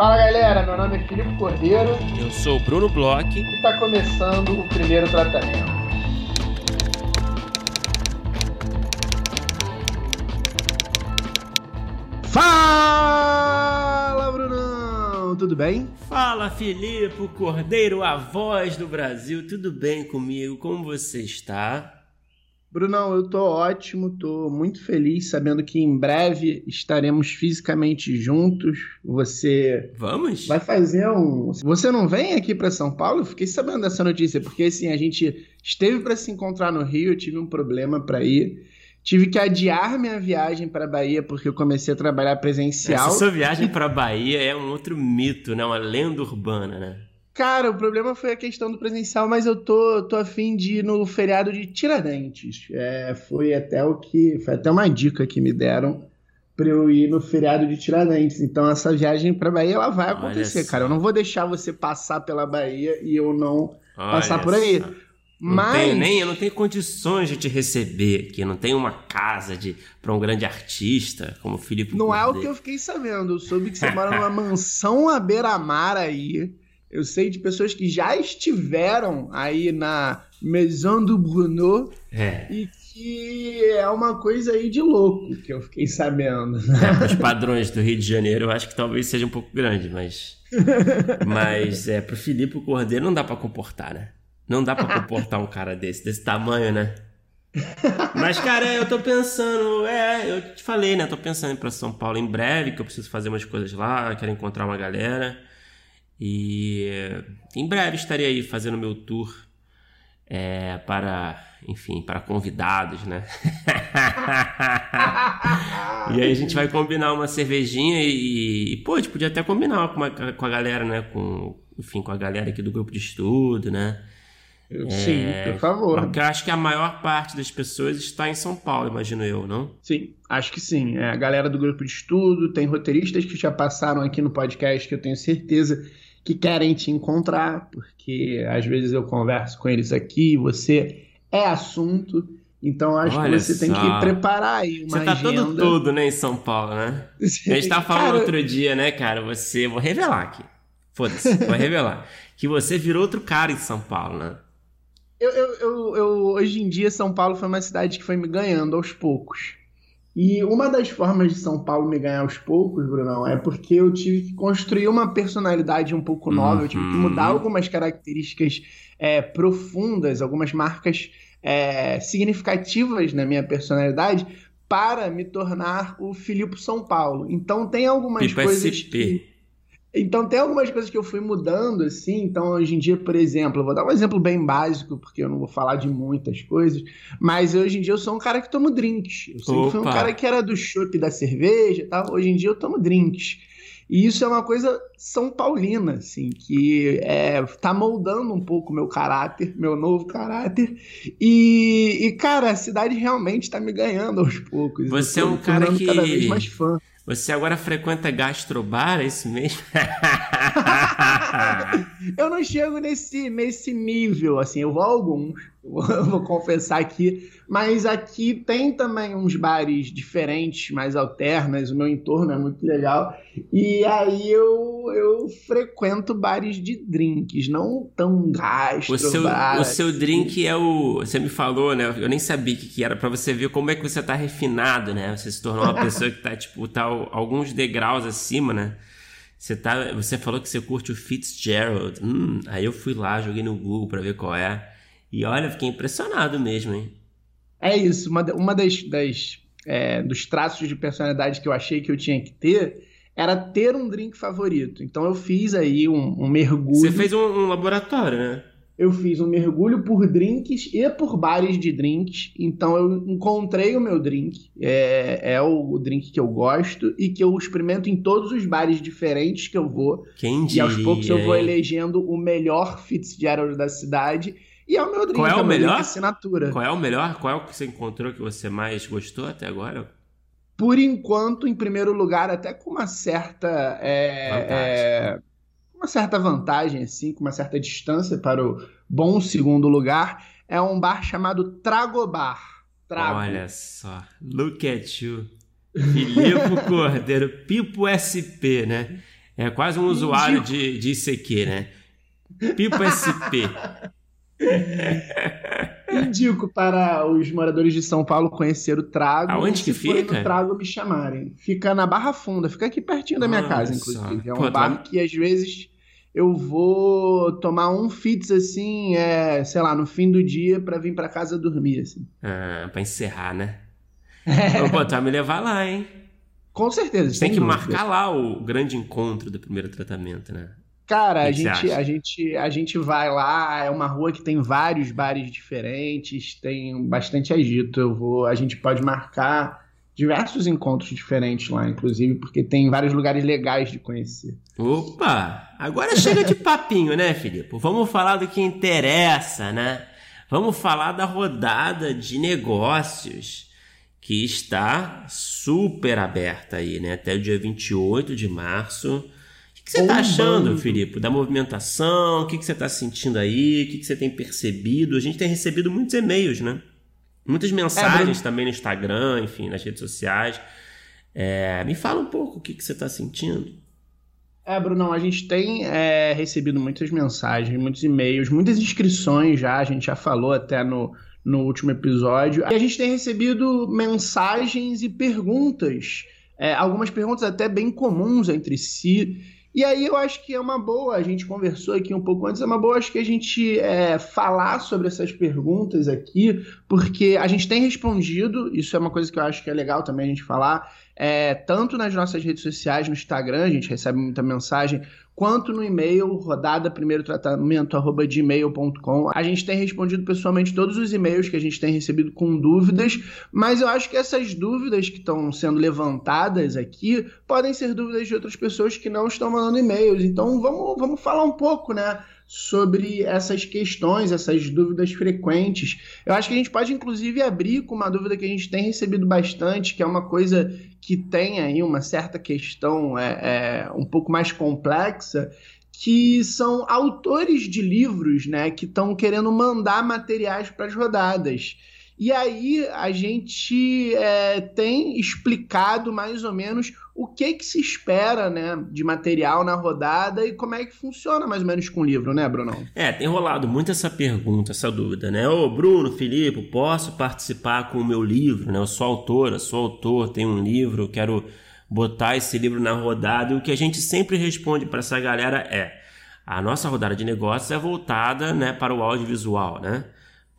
Fala galera, meu nome é Filipe Cordeiro. Eu sou o Bruno Bloch. E está começando o primeiro tratamento. Fala, Brunão! Tudo bem? Fala, Filipe Cordeiro, a voz do Brasil. Tudo bem comigo? Como você está? Brunão, eu tô ótimo, tô muito feliz sabendo que em breve estaremos fisicamente juntos. Você Vamos? vai fazer um. Você não vem aqui para São Paulo? Eu fiquei sabendo dessa notícia porque assim a gente esteve para se encontrar no Rio, eu tive um problema para ir. Tive que adiar minha viagem para Bahia porque eu comecei a trabalhar presencial. Essa sua viagem para Bahia é um outro mito, né? Uma lenda urbana, né? Cara, o problema foi a questão do presencial, mas eu tô, tô afim de ir no feriado de Tiradentes. É, foi até o que. Foi até uma dica que me deram para eu ir no feriado de Tiradentes. Então essa viagem para Bahia ela vai acontecer, cara. Eu não vou deixar você passar pela Bahia e eu não Olha passar por aí. Não Mas... tenho nem, eu não tenho condições de te receber aqui, eu não tenho uma casa de para um grande artista como o Felipe. Não Cordeiro. é o que eu fiquei sabendo. Eu soube que você mora numa mansão à beira-mar aí. Eu sei de pessoas que já estiveram aí na Maison do Bruno é. e que é uma coisa aí de louco que eu fiquei sabendo. É, os padrões do Rio de Janeiro eu acho que talvez seja um pouco grande, mas mas é pro Filipe Cordeiro não dá para comportar, né? Não dá para comportar um cara desse, desse tamanho, né? Mas, cara, eu tô pensando, é, eu te falei, né? Tô pensando em ir pra São Paulo em breve, que eu preciso fazer umas coisas lá, quero encontrar uma galera. E em breve estarei aí fazendo meu tour é, para, enfim, para convidados, né? e aí a gente vai combinar uma cervejinha e, e pô, a gente podia até combinar com, uma, com a galera, né? Com, enfim, com a galera aqui do grupo de estudo, né? Sim, é, por favor. Porque eu acho que a maior parte das pessoas está em São Paulo, imagino eu, não? Sim, acho que sim. É, a galera do grupo de estudo, tem roteiristas que já passaram aqui no podcast que eu tenho certeza que querem te encontrar, porque às vezes eu converso com eles aqui, você é assunto, então acho Olha que você só. tem que preparar aí uma Você tá agenda. todo tudo, né, em São Paulo, né? A gente tava falando cara... outro dia, né, cara, você, vou revelar aqui, foda-se, vou revelar, que você virou outro cara em São Paulo, né? Eu, eu, eu, eu, hoje em dia, São Paulo foi uma cidade que foi me ganhando aos poucos. E uma das formas de São Paulo me ganhar aos poucos, Brunão, é porque eu tive que construir uma personalidade um pouco nova, eu tive que mudar uhum. algumas características é, profundas, algumas marcas é, significativas na minha personalidade para me tornar o Filipe São Paulo. Então tem algumas tipo coisas que então tem algumas coisas que eu fui mudando, assim. Então, hoje em dia, por exemplo, eu vou dar um exemplo bem básico, porque eu não vou falar de muitas coisas. Mas hoje em dia eu sou um cara que tomo drinks. Eu sempre Opa. fui um cara que era do chopp da cerveja e tal. Hoje em dia eu tomo drinks. E isso é uma coisa São Paulina, assim, que é, tá moldando um pouco meu caráter, meu novo caráter. E, e cara, a cidade realmente tá me ganhando aos poucos. Você é um cara que. cada vez mais fã. Você agora frequenta gastrobar, é isso mesmo? eu não chego nesse, nesse nível, assim, eu vou a alguns, vou, confessar aqui, mas aqui tem também uns bares diferentes, mais alternas, o meu entorno é muito legal, e aí eu, eu frequento bares de drinks, não tão gastro. O seu, o seu drink é o, você me falou, né, eu nem sabia o que, que era, para você ver como é que você tá refinado, né, você se tornou uma pessoa que tá, tipo, tá alguns degraus acima, né, você, tá, você falou que você curte o Fitzgerald. Hum, aí eu fui lá, joguei no Google para ver qual é. E olha, fiquei impressionado mesmo, hein? É isso, uma, uma das, das é, dos traços de personalidade que eu achei que eu tinha que ter era ter um drink favorito. Então eu fiz aí um, um mergulho. Você fez um, um laboratório, né? eu fiz um mergulho por drinks e por bares de drinks. Então eu encontrei o meu drink. É, é o, o, drink que eu gosto e que eu experimento em todos os bares diferentes que eu vou. Quem diria, e aos poucos eu vou elegendo o melhor Fitzgerald da cidade. E é o meu drink, Qual é, é o melhor? assinatura. Qual é o melhor? Qual é o que você encontrou que você mais gostou até agora? Por enquanto, em primeiro lugar, até com uma certa. É, uma certa vantagem, assim, com uma certa distância para o bom segundo lugar, é um bar chamado Tragobar. Trago. Olha só, look at you. Filipe Cordeiro, Pipo SP, né? É quase um usuário de, de ICQ, né? Pipo SP. Indico para os moradores de São Paulo conhecer o Trago. Aonde que fica? o Trago me chamarem. Fica na Barra Funda, fica aqui pertinho da minha Nossa. casa, inclusive. É um Pô, bar que às vezes eu vou tomar um fits assim, é, sei lá, no fim do dia para vir para casa dormir assim. Ah, para encerrar, né? É. Vou botar me levar lá, hein? Com certeza. Tem que marcar lá o grande encontro do primeiro tratamento, né? Cara, a gente, a, gente, a gente vai lá, é uma rua que tem vários bares diferentes, tem bastante agito. Eu vou, a gente pode marcar diversos encontros diferentes lá, inclusive, porque tem vários lugares legais de conhecer. Opa! Agora chega de papinho, né, Filipe? Vamos falar do que interessa, né? Vamos falar da rodada de negócios que está super aberta aí, né? Até o dia 28 de março que você está achando, Filipe, da movimentação? O que, que você está sentindo aí? O que, que você tem percebido? A gente tem recebido muitos e-mails, né? Muitas mensagens é, também no Instagram, enfim, nas redes sociais. É, me fala um pouco o que, que você está sentindo. É, Brunão, a gente tem é, recebido muitas mensagens, muitos e-mails, muitas inscrições já, a gente já falou até no, no último episódio. E a gente tem recebido mensagens e perguntas, é, algumas perguntas até bem comuns entre si. E aí eu acho que é uma boa, a gente conversou aqui um pouco antes, é uma boa acho que a gente é, falar sobre essas perguntas aqui, porque a gente tem respondido, isso é uma coisa que eu acho que é legal também a gente falar, é, tanto nas nossas redes sociais, no Instagram, a gente recebe muita mensagem, quanto no e-mail rodada primeiro tratamento gmail.com. A gente tem respondido pessoalmente todos os e-mails que a gente tem recebido com dúvidas, mas eu acho que essas dúvidas que estão sendo levantadas aqui podem ser dúvidas de outras pessoas que não estão mandando e-mails. Então vamos, vamos falar um pouco, né? Sobre essas questões, essas dúvidas frequentes. Eu acho que a gente pode, inclusive, abrir com uma dúvida que a gente tem recebido bastante, que é uma coisa que tem aí uma certa questão é, é um pouco mais complexa, que são autores de livros né, que estão querendo mandar materiais para as rodadas. E aí a gente é, tem explicado mais ou menos o que que se espera né, de material na rodada e como é que funciona mais ou menos com o livro, né, Bruno? É, tem rolado muito essa pergunta, essa dúvida, né? Ô, Bruno, Filipe, posso participar com o meu livro, né? Eu sou autora, sou autor, tenho um livro, quero botar esse livro na rodada. E o que a gente sempre responde para essa galera é: a nossa rodada de negócios é voltada né, para o audiovisual, né?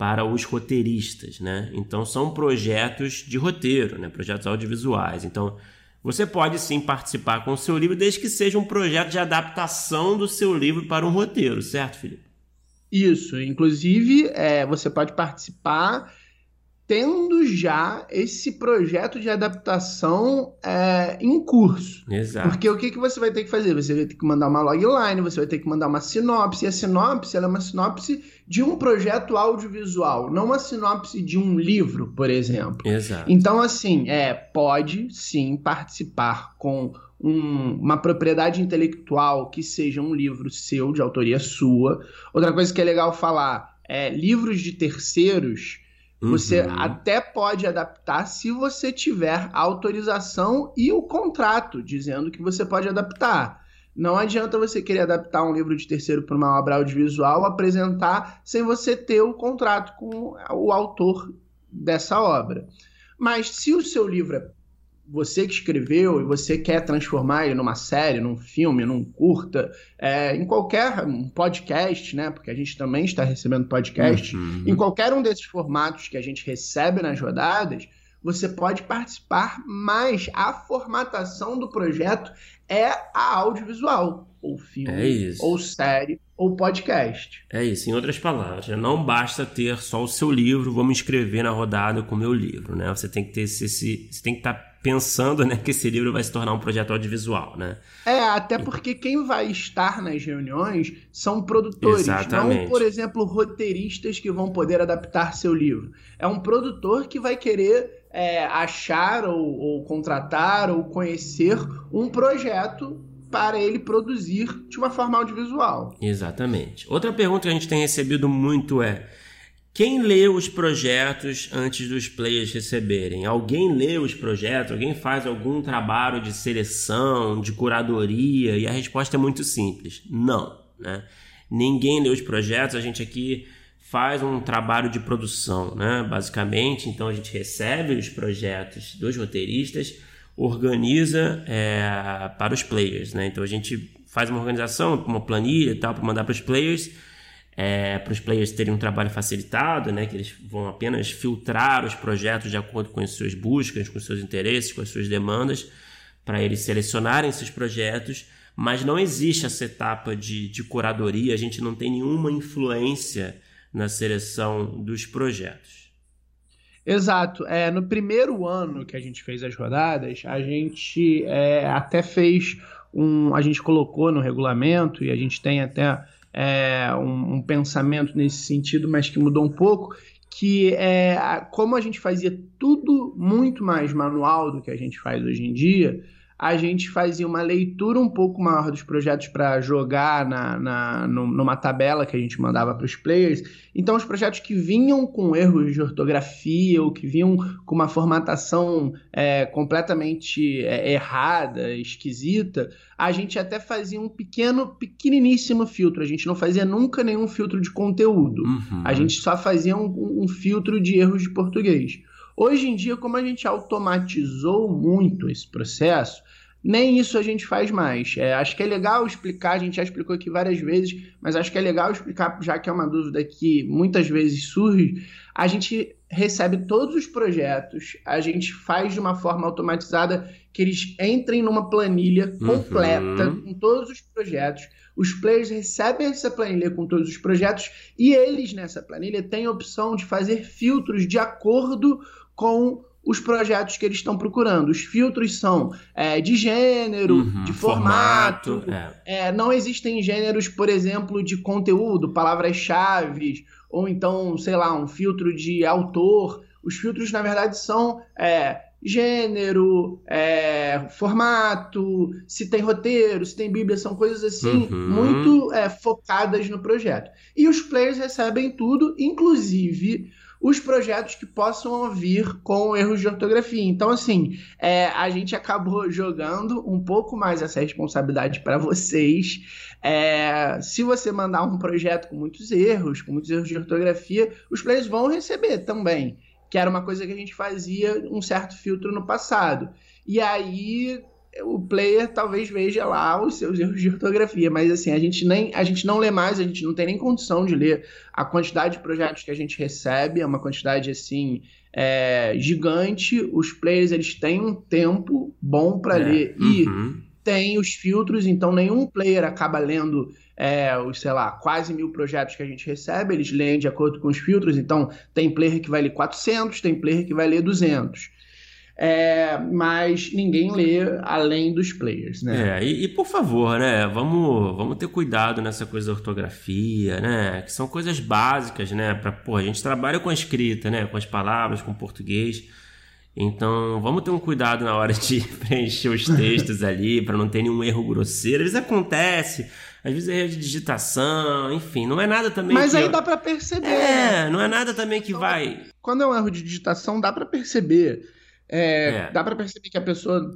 Para os roteiristas, né? Então são projetos de roteiro, né? Projetos audiovisuais. Então você pode sim participar com o seu livro, desde que seja um projeto de adaptação do seu livro para um roteiro, certo, Felipe? Isso. Inclusive, é, você pode participar tendo já esse projeto de adaptação é, em curso. Exato. Porque o que, que você vai ter que fazer? Você vai ter que mandar uma logline, você vai ter que mandar uma sinopse, e a sinopse é uma sinopse de um projeto audiovisual, não uma sinopse de um livro, por exemplo. Exato. Então, assim, é, pode sim participar com um, uma propriedade intelectual que seja um livro seu, de autoria sua. Outra coisa que é legal falar é livros de terceiros você uhum. até pode adaptar se você tiver autorização e o contrato dizendo que você pode adaptar. Não adianta você querer adaptar um livro de terceiro para uma obra audiovisual, apresentar sem você ter o contrato com o autor dessa obra. Mas se o seu livro é você que escreveu e você quer transformar ele numa série, num filme, num curta, é, em qualquer um podcast, né? Porque a gente também está recebendo podcast, uhum. em qualquer um desses formatos que a gente recebe nas rodadas, você pode participar, mas a formatação do projeto é a audiovisual, ou filme, é ou série, ou podcast. É isso, em outras palavras, né? não basta ter só o seu livro, vou me inscrever na rodada com o meu livro, né? Você tem que ter esse, esse você tem que estar tá pensando né, que esse livro vai se tornar um projeto audiovisual, né? É, até porque quem vai estar nas reuniões são produtores, Exatamente. não, por exemplo, roteiristas que vão poder adaptar seu livro. É um produtor que vai querer é, achar ou, ou contratar ou conhecer um projeto para ele produzir de uma forma audiovisual. Exatamente. Outra pergunta que a gente tem recebido muito é quem lê os projetos antes dos players receberem? Alguém lê os projetos? Alguém faz algum trabalho de seleção, de curadoria? E a resposta é muito simples: não. Né? Ninguém lê os projetos, a gente aqui faz um trabalho de produção, né? basicamente. Então a gente recebe os projetos dos roteiristas, organiza é, para os players. Né? Então a gente faz uma organização, uma planilha e tal, para mandar para os players é, para os players terem um trabalho facilitado, né, que eles vão apenas filtrar os projetos de acordo com as suas buscas, com os seus interesses, com as suas demandas, para eles selecionarem esses projetos, mas não existe essa etapa de, de curadoria, a gente não tem nenhuma influência na seleção dos projetos. Exato. É, no primeiro ano que a gente fez as rodadas, a gente é, até fez um. A gente colocou no regulamento e a gente tem até é, um, um, pensamento nesse sentido, mas que mudou um pouco, que é como a gente fazia tudo muito mais manual do que a gente faz hoje em dia, a gente fazia uma leitura um pouco maior dos projetos para jogar na, na, numa tabela que a gente mandava para os players. Então, os projetos que vinham com erros de ortografia ou que vinham com uma formatação é, completamente é, errada, esquisita, a gente até fazia um pequeno, pequeniníssimo filtro. A gente não fazia nunca nenhum filtro de conteúdo. Uhum. A gente só fazia um, um filtro de erros de português. Hoje em dia, como a gente automatizou muito esse processo, nem isso a gente faz mais. É, acho que é legal explicar, a gente já explicou aqui várias vezes, mas acho que é legal explicar, já que é uma dúvida que muitas vezes surge. A gente recebe todos os projetos, a gente faz de uma forma automatizada que eles entrem numa planilha uhum. completa uhum. com todos os projetos. Os players recebem essa planilha com todos os projetos e eles nessa planilha têm a opção de fazer filtros de acordo com os projetos que eles estão procurando. Os filtros são é, de gênero, uhum, de formato. formato é. É, não existem gêneros, por exemplo, de conteúdo, palavras-chave, ou então, sei lá, um filtro de autor. Os filtros, na verdade, são é, gênero, é, formato, se tem roteiro, se tem bíblia, são coisas assim uhum. muito é, focadas no projeto. E os players recebem tudo, inclusive os projetos que possam vir com erros de ortografia. Então, assim, é, a gente acabou jogando um pouco mais essa responsabilidade para vocês. É, se você mandar um projeto com muitos erros, com muitos erros de ortografia, os players vão receber também, que era uma coisa que a gente fazia um certo filtro no passado. E aí o player talvez veja lá os seus erros de ortografia, mas assim, a gente nem a gente não lê mais, a gente não tem nem condição de ler a quantidade de projetos que a gente recebe, é uma quantidade assim é, gigante. Os players eles têm um tempo bom para é. ler e uhum. tem os filtros, então nenhum player acaba lendo é, os, sei lá, quase mil projetos que a gente recebe, eles leem de acordo com os filtros, então tem player que vai ler 400, tem player que vai ler 200 é, mas ninguém lê além dos players, né? É, e, e, por favor, né, vamos, vamos ter cuidado nessa coisa da ortografia, né, que são coisas básicas, né, para pô, a gente trabalha com a escrita, né, com as palavras, com o português, então vamos ter um cuidado na hora de preencher os textos ali, para não ter nenhum erro grosseiro, às vezes acontece, às vezes é erro de digitação, enfim, não é nada também Mas aí eu... dá para perceber. É, não é nada também que vai... Quando é um erro de digitação, dá para perceber é, é. Dá para perceber que a pessoa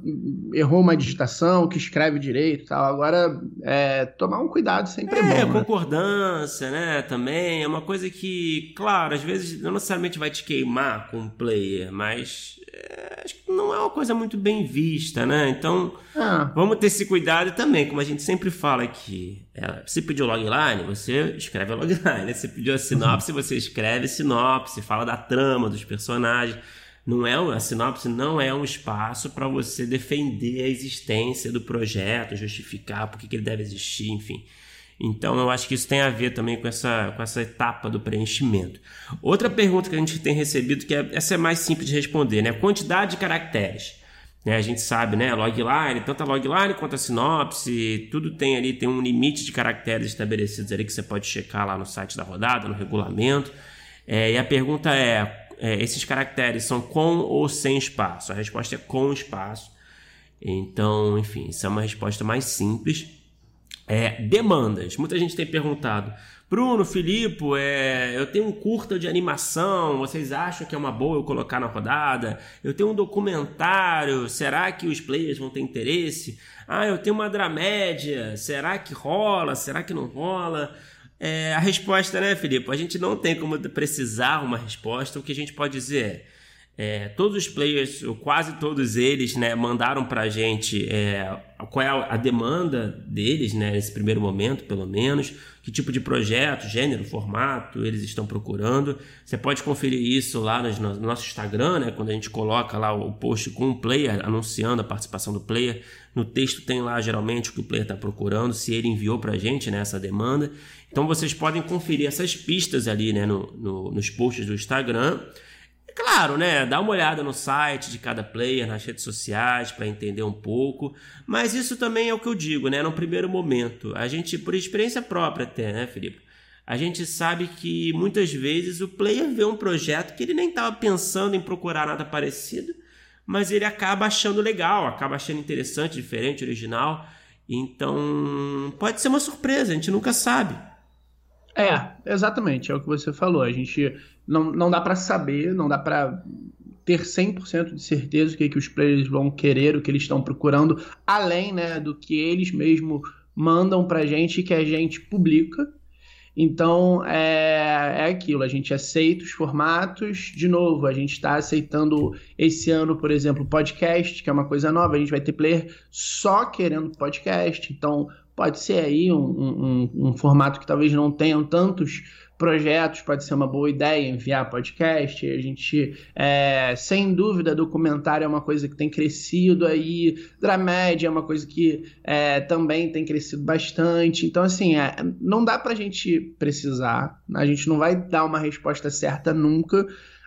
errou uma digitação, que escreve direito e tal. Agora, é, tomar um cuidado sempre é, é bom. Né? concordância, né? Também é uma coisa que, claro, às vezes não necessariamente vai te queimar com o player, mas é, acho que não é uma coisa muito bem vista, né? Então, ah. vamos ter esse cuidado também, como a gente sempre fala aqui. É, se pediu logline, você escreve a logline. Se pediu a sinopse, você escreve sinopse, fala da trama, dos personagens não é a sinopse não é um espaço para você defender a existência do projeto, justificar por que ele deve existir, enfim. Então eu acho que isso tem a ver também com essa, com essa etapa do preenchimento. Outra pergunta que a gente tem recebido, que é, essa é mais simples de responder, né? Quantidade de caracteres. Né? A gente sabe, né? Logline, tanto a logline quanto a sinopse, tudo tem ali, tem um limite de caracteres estabelecidos ali que você pode checar lá no site da rodada, no regulamento. É, e a pergunta é é, esses caracteres são com ou sem espaço? A resposta é com espaço. Então, enfim, isso é uma resposta mais simples. É, demandas. Muita gente tem perguntado, Bruno, Filipe, é, eu tenho um curta de animação, vocês acham que é uma boa eu colocar na rodada? Eu tenho um documentário, será que os players vão ter interesse? Ah, eu tenho uma dramédia, será que rola? Será que não rola? É, a resposta, né, Filipe? A gente não tem como precisar uma resposta. O que a gente pode dizer é é, todos os players, ou quase todos eles, né, mandaram para a gente é, qual é a demanda deles, né, nesse primeiro momento, pelo menos, que tipo de projeto, gênero, formato eles estão procurando. Você pode conferir isso lá no, nosso Instagram, né, quando a gente coloca lá o post com o player, anunciando a participação do player. No texto tem lá geralmente o que o player está procurando, se ele enviou para a gente né, essa demanda. Então vocês podem conferir essas pistas ali né, no, no, nos posts do Instagram claro, né? Dá uma olhada no site de cada player, nas redes sociais, para entender um pouco. Mas isso também é o que eu digo, né? No primeiro momento. A gente, por experiência própria até, né, Felipe? A gente sabe que muitas vezes o player vê um projeto que ele nem estava pensando em procurar nada parecido, mas ele acaba achando legal, acaba achando interessante, diferente, original. Então, pode ser uma surpresa, a gente nunca sabe. É, exatamente, é o que você falou. A gente não, não dá para saber, não dá para ter 100% de certeza o que, que os players vão querer, o que eles estão procurando, além né, do que eles mesmos mandam para gente que a gente publica. Então é, é aquilo, a gente aceita os formatos, de novo, a gente está aceitando esse ano, por exemplo, podcast, que é uma coisa nova, a gente vai ter player só querendo podcast, então pode ser aí um, um, um formato que talvez não tenham tantos projetos, pode ser uma boa ideia enviar podcast. A gente, é, sem dúvida, documentário é uma coisa que tem crescido aí, dramédia é uma coisa que é, também tem crescido bastante. Então, assim, é, não dá para a gente precisar, a gente não vai dar uma resposta certa nunca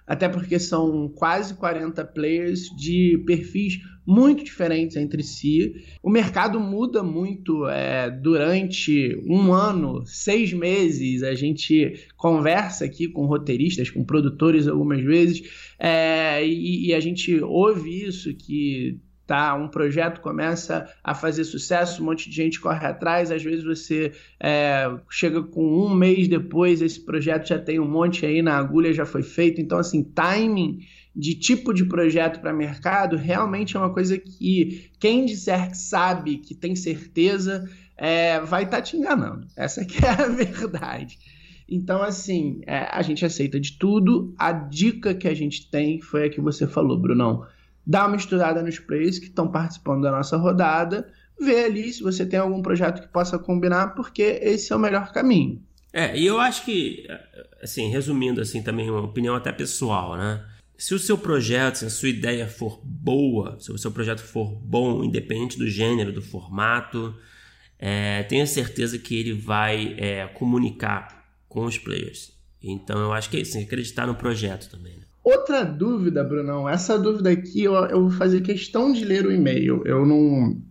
até porque são quase 40 players de perfis muito diferentes entre si. O mercado muda muito é, durante um ano, seis meses. A gente conversa aqui com roteiristas, com produtores algumas vezes, é, e, e a gente ouve isso que tá? Um projeto começa a fazer sucesso, um monte de gente corre atrás, às vezes você é, chega com um mês depois, esse projeto já tem um monte aí na agulha, já foi feito. Então, assim, timing de tipo de projeto para mercado realmente é uma coisa que quem disser que sabe, que tem certeza, é, vai estar tá te enganando. Essa que é a verdade. Então, assim, é, a gente aceita de tudo. A dica que a gente tem foi a que você falou, Brunão dá uma estudada nos players que estão participando da nossa rodada, vê ali se você tem algum projeto que possa combinar, porque esse é o melhor caminho. É, e eu acho que, assim, resumindo assim também uma opinião até pessoal, né? Se o seu projeto, se a sua ideia for boa, se o seu projeto for bom, independente do gênero, do formato, é, tenha certeza que ele vai é, comunicar com os players. Então eu acho que é isso, acreditar no projeto também. Né? Outra dúvida, Brunão, essa dúvida aqui eu, eu vou fazer questão de ler o e-mail. Eu não,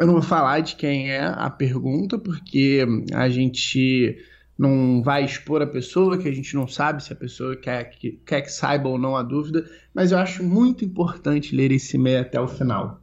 eu não vou falar de quem é a pergunta, porque a gente não vai expor a pessoa, que a gente não sabe se a pessoa quer que, quer que saiba ou não a dúvida, mas eu acho muito importante ler esse e-mail até o final.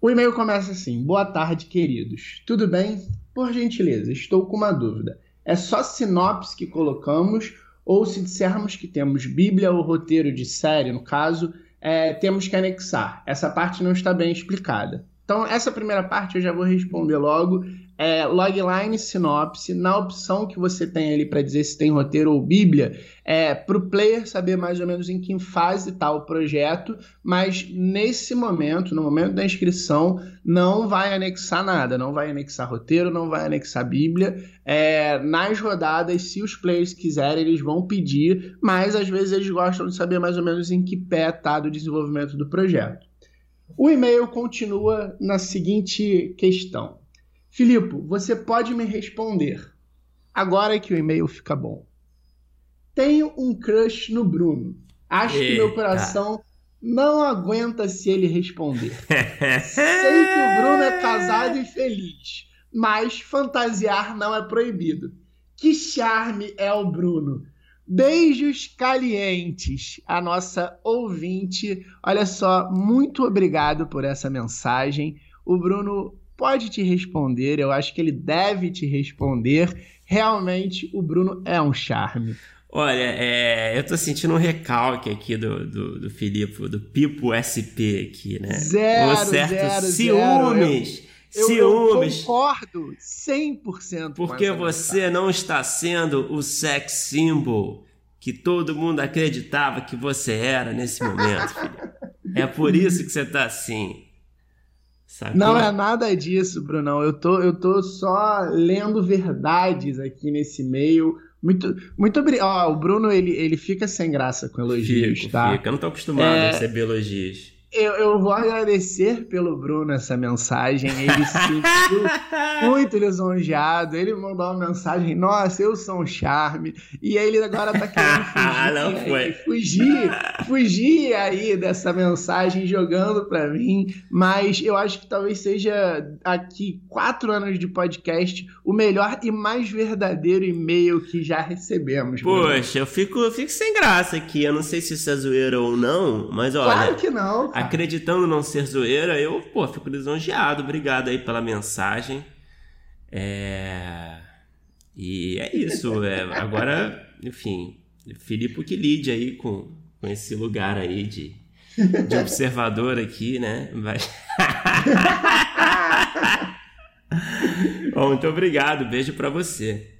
O e-mail começa assim: Boa tarde, queridos. Tudo bem? Por gentileza, estou com uma dúvida. É só sinopse que colocamos ou se dissermos que temos Bíblia ou roteiro de série, no caso, é, temos que anexar. Essa parte não está bem explicada. Então, essa primeira parte eu já vou responder logo é, logline sinopse, na opção que você tem ali para dizer se tem roteiro ou bíblia, é, para o player saber mais ou menos em que fase está o projeto, mas nesse momento, no momento da inscrição, não vai anexar nada, não vai anexar roteiro, não vai anexar bíblia. É, nas rodadas, se os players quiserem, eles vão pedir, mas às vezes eles gostam de saber mais ou menos em que pé está do desenvolvimento do projeto. O e-mail continua na seguinte questão. Filipe, você pode me responder. Agora que o e-mail fica bom. Tenho um crush no Bruno. Acho Eita. que meu coração não aguenta se ele responder. Sei que o Bruno é casado e feliz, mas fantasiar não é proibido. Que charme é o Bruno. Beijos calientes a nossa ouvinte. Olha só, muito obrigado por essa mensagem. O Bruno pode te responder, eu acho que ele deve te responder. realmente o Bruno é um charme. Olha, é, eu tô sentindo um recalque aqui do, do, do Filipe, do Pipo SP aqui, né? Zero, um certo zero, ciúmes. zero. Eu, ciúmes. Eu concordo 100% Porque você não está sendo o sex symbol que todo mundo acreditava que você era nesse momento, filho. É por isso que você tá assim. Não é nada disso, Brunão. Eu tô, eu tô só lendo verdades aqui nesse meio muito, muito obrigado. Oh, o Bruno, ele, ele fica sem graça com elogios, fico, tá? Fica. Eu não tô acostumado é... a receber elogios. Eu, eu vou agradecer pelo Bruno essa mensagem. Ele se sentiu muito lisonjeado. Ele mandou uma mensagem: Nossa, eu sou um charme. E aí ele agora tá querendo fugir. Não foi. Fugir, fugir aí dessa mensagem, jogando pra mim. Mas eu acho que talvez seja aqui, quatro anos de podcast, o melhor e mais verdadeiro e-mail que já recebemos. Poxa, eu fico, eu fico sem graça aqui. Eu não sei se isso é zoeira ou não, mas olha. Claro que não. Acreditando não ser zoeira, eu, pô, fico lisonjeado. Obrigado aí pela mensagem. É... E é isso. É, agora, enfim, Filipe que lide aí com, com esse lugar aí de, de observador aqui, né? Vai... Bom, muito obrigado. Beijo para você.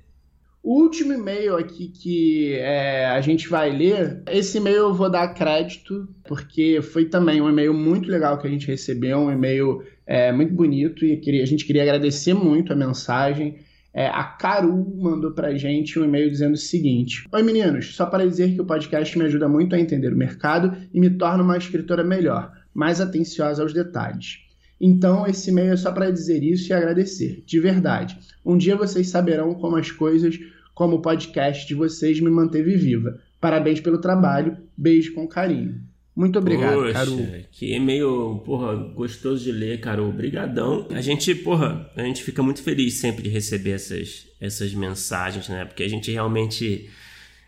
O último e-mail aqui que é, a gente vai ler, esse e-mail eu vou dar crédito, porque foi também um e-mail muito legal que a gente recebeu, um e-mail é, muito bonito, e a gente queria agradecer muito a mensagem. É, a Caru mandou pra gente um e-mail dizendo o seguinte: Oi meninos, só para dizer que o podcast me ajuda muito a entender o mercado e me torna uma escritora melhor, mais atenciosa aos detalhes. Então, esse e-mail é só para dizer isso e agradecer, de verdade. Um dia vocês saberão como as coisas, como o podcast de vocês me manteve viva. Parabéns pelo trabalho, beijo com carinho. Muito obrigado, Poxa, Caru. Que e-mail, porra, gostoso de ler, Caru. Obrigadão. A gente, porra, a gente fica muito feliz sempre de receber essas, essas mensagens, né? Porque a gente realmente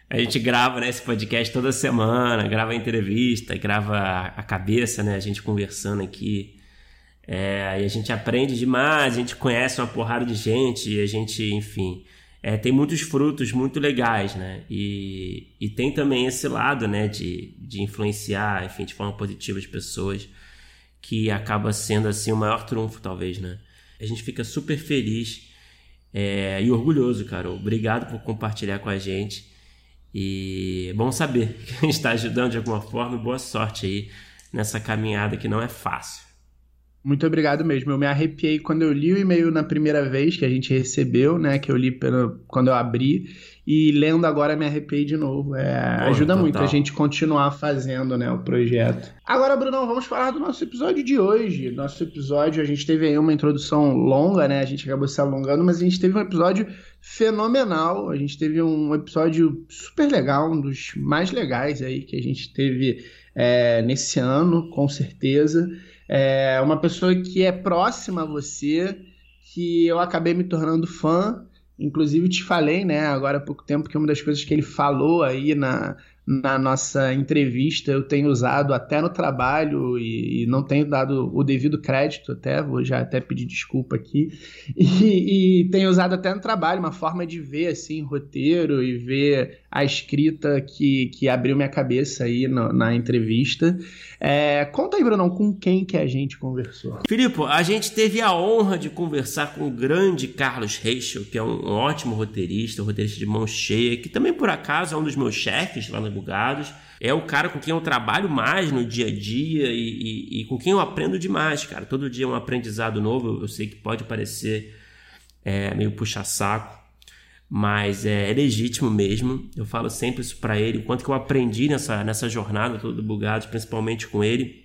a gente grava né, esse podcast toda semana, grava entrevista, grava a cabeça, né? A gente conversando aqui. É, a gente aprende demais, a gente conhece uma porrada de gente, a gente, enfim, é, tem muitos frutos muito legais, né? E, e tem também esse lado, né, de, de influenciar, enfim, de forma positiva as pessoas, que acaba sendo, assim, o maior trunfo, talvez, né? A gente fica super feliz é, e orgulhoso, cara. Obrigado por compartilhar com a gente. E é bom saber que a gente está ajudando de alguma forma. Boa sorte aí nessa caminhada que não é fácil. Muito obrigado mesmo. Eu me arrepiei quando eu li o e-mail na primeira vez que a gente recebeu, né? Que eu li pelo, quando eu abri. E lendo agora me arrepiei de novo. É, ajuda total. muito a gente continuar fazendo né, o projeto. Agora, Brunão, vamos falar do nosso episódio de hoje. Nosso episódio, a gente teve aí uma introdução longa, né? A gente acabou se alongando, mas a gente teve um episódio fenomenal. A gente teve um episódio super legal, um dos mais legais aí que a gente teve é, nesse ano, com certeza é uma pessoa que é próxima a você, que eu acabei me tornando fã. Inclusive te falei, né, agora há pouco tempo que uma das coisas que ele falou aí na, na nossa entrevista eu tenho usado até no trabalho e, e, não tenho dado o devido crédito até, vou já até pedir desculpa aqui, e, e, tenho usado até no trabalho uma forma de ver assim roteiro e ver a escrita que, que abriu minha cabeça aí no, na entrevista. É, conta aí, Brunão, com quem que a gente conversou? Filipe, a gente teve a honra de conversar com o grande Carlos Reichel, que é um ótimo roteirista, um roteirista de mão cheia, que também por acaso é um dos meus chefes lá no Bugados. É o cara com quem eu trabalho mais no dia a dia e, e, e, com quem eu aprendo demais, cara. Todo dia é um aprendizado novo. Eu sei que pode parecer é, meio puxa-saco, mas é, é, legítimo mesmo. Eu falo sempre isso para ele, o quanto que eu aprendi nessa, nessa jornada toda do Bugados, principalmente com ele.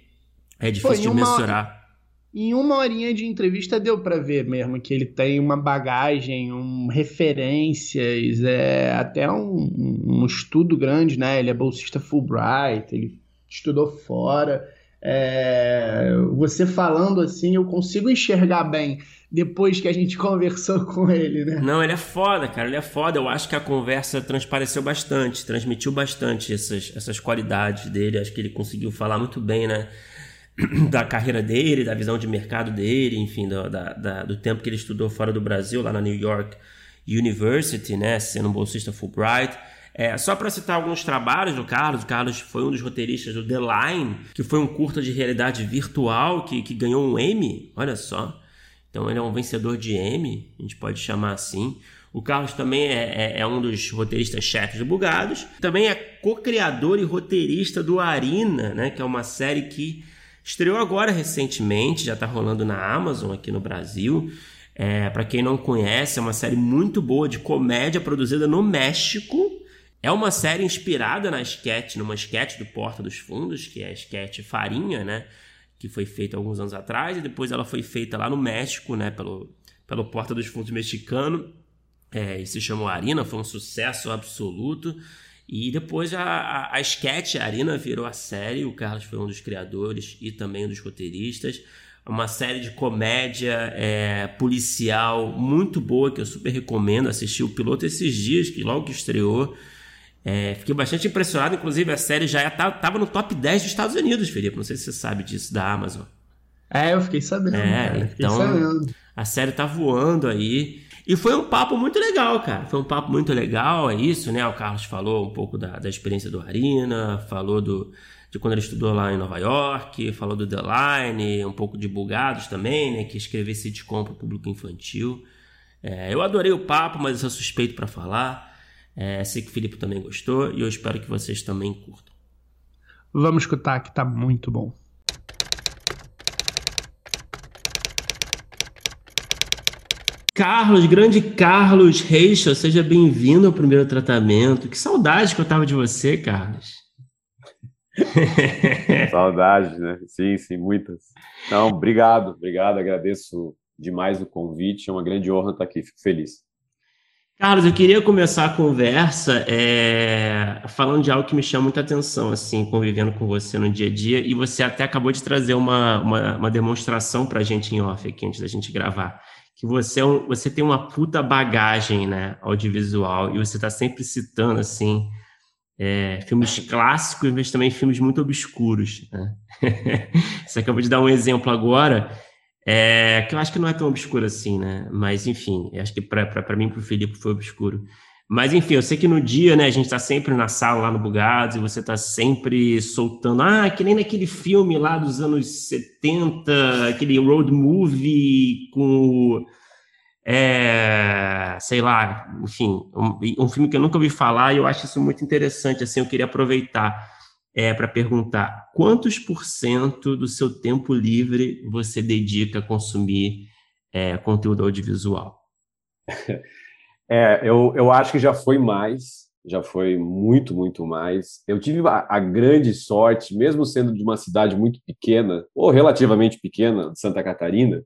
É difícil de mensurar. Em uma horinha de entrevista deu para ver mesmo que ele tem uma bagagem, um referências, é até um, um estudo grande, né? Ele é bolsista Fulbright, ele estudou fora. É, você falando assim, eu consigo enxergar bem depois que a gente conversou com ele, né? Não, ele é foda, cara, ele é foda. Eu acho que a conversa transpareceu bastante, transmitiu bastante essas, essas qualidades dele. Acho que ele conseguiu falar muito bem, né? da carreira dele, da visão de mercado dele, enfim, do, da, da, do tempo que ele estudou fora do Brasil, lá na New York University, né, sendo um bolsista Fulbright. É, só para citar alguns trabalhos do Carlos, o Carlos foi um dos roteiristas do The Line, que foi um curta de realidade virtual que, que ganhou um Emmy, olha só. Então ele é um vencedor de Emmy, a gente pode chamar assim. O Carlos também é, é, é um dos roteiristas-chefes do Bugados. Também é co-criador e roteirista do Arina, né, que é uma série que estreou agora recentemente, já está rolando na Amazon aqui no Brasil. É, para quem não conhece, é uma série muito boa de comédia produzida no México. É uma série inspirada na sketch, numa sketch do Porta dos Fundos, que é a sketch Farinha, né? Que foi feita alguns anos atrás, e depois ela foi feita lá no México, né? Pelo, pelo Porta dos Fundos mexicano. É, e se chamou Arina, foi um sucesso absoluto. E depois a, a, a sketch a Arina virou a série, o Carlos foi um dos criadores e também um dos roteiristas. Uma série de comédia é, policial muito boa que eu super recomendo. Assisti o piloto esses dias, que logo que estreou. É, fiquei bastante impressionado, inclusive a série já estava no top 10 dos Estados Unidos, Felipe. Não sei se você sabe disso da Amazon. É, eu fiquei sabendo. É, cara, então sabendo. a série tá voando aí. E foi um papo muito legal, cara. Foi um papo muito legal, é isso, né? O Carlos falou um pouco da, da experiência do Arina, falou do, de quando ele estudou lá em Nova York, falou do The Line, um pouco de Bugados também, né? Que escrever sitcom para o público infantil. É, eu adorei o papo, mas eu sou suspeito para falar. É, sei que o Felipe também gostou e eu espero que vocês também curtam. Vamos escutar que tá muito bom. Carlos, grande Carlos Reixa, seja bem-vindo ao primeiro tratamento. Que saudade que eu tava de você, Carlos. Saudade, né? Sim, sim, muitas. Não, obrigado, obrigado, agradeço demais o convite, é uma grande honra estar aqui, fico feliz. Carlos, eu queria começar a conversa é, falando de algo que me chama muita atenção, assim, convivendo com você no dia a dia, e você até acabou de trazer uma, uma, uma demonstração para a gente em off aqui, antes da gente gravar que você, é um, você tem uma puta bagagem né, audiovisual e você está sempre citando assim é, filmes clássicos, mas também filmes muito obscuros. Né? você acabou de dar um exemplo agora, é, que eu acho que não é tão obscuro assim, né? Mas enfim, acho que para mim para o Felipe foi obscuro. Mas enfim, eu sei que no dia, né, a gente está sempre na sala lá no Bugados e você está sempre soltando, ah, que nem naquele filme lá dos anos 70, aquele road movie com, é, sei lá, enfim, um, um, filme que eu nunca ouvi falar e eu acho isso muito interessante, assim, eu queria aproveitar é, para perguntar quantos por cento do seu tempo livre você dedica a consumir é, conteúdo audiovisual? É, eu, eu acho que já foi mais, já foi muito, muito mais. Eu tive a, a, grande sorte, mesmo sendo de uma cidade muito pequena, ou relativamente pequena, de Santa Catarina,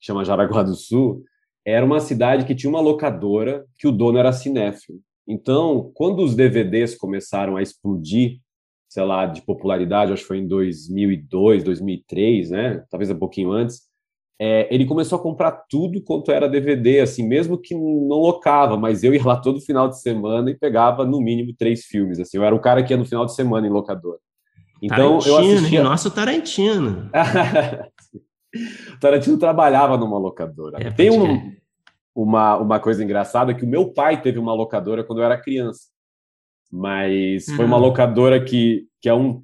chama Jaraguá do Sul, era uma cidade que tinha uma locadora que o dono era cinéfilo. Então, quando os DVDs começaram a explodir, sei lá, de popularidade, acho que foi em 2002, 2003, né? Talvez um pouquinho antes é, ele começou a comprar tudo quanto era DVD, assim, mesmo que não locava, mas eu ia lá todo final de semana e pegava no mínimo três filmes, assim, eu era o cara que ia no final de semana em locador. Então Tarantino, eu assistia. Nosso Tarantino. Tarantino trabalhava numa locadora. É, Tem um, uma, uma coisa engraçada que o meu pai teve uma locadora quando eu era criança, mas uhum. foi uma uhum. locadora que, que é um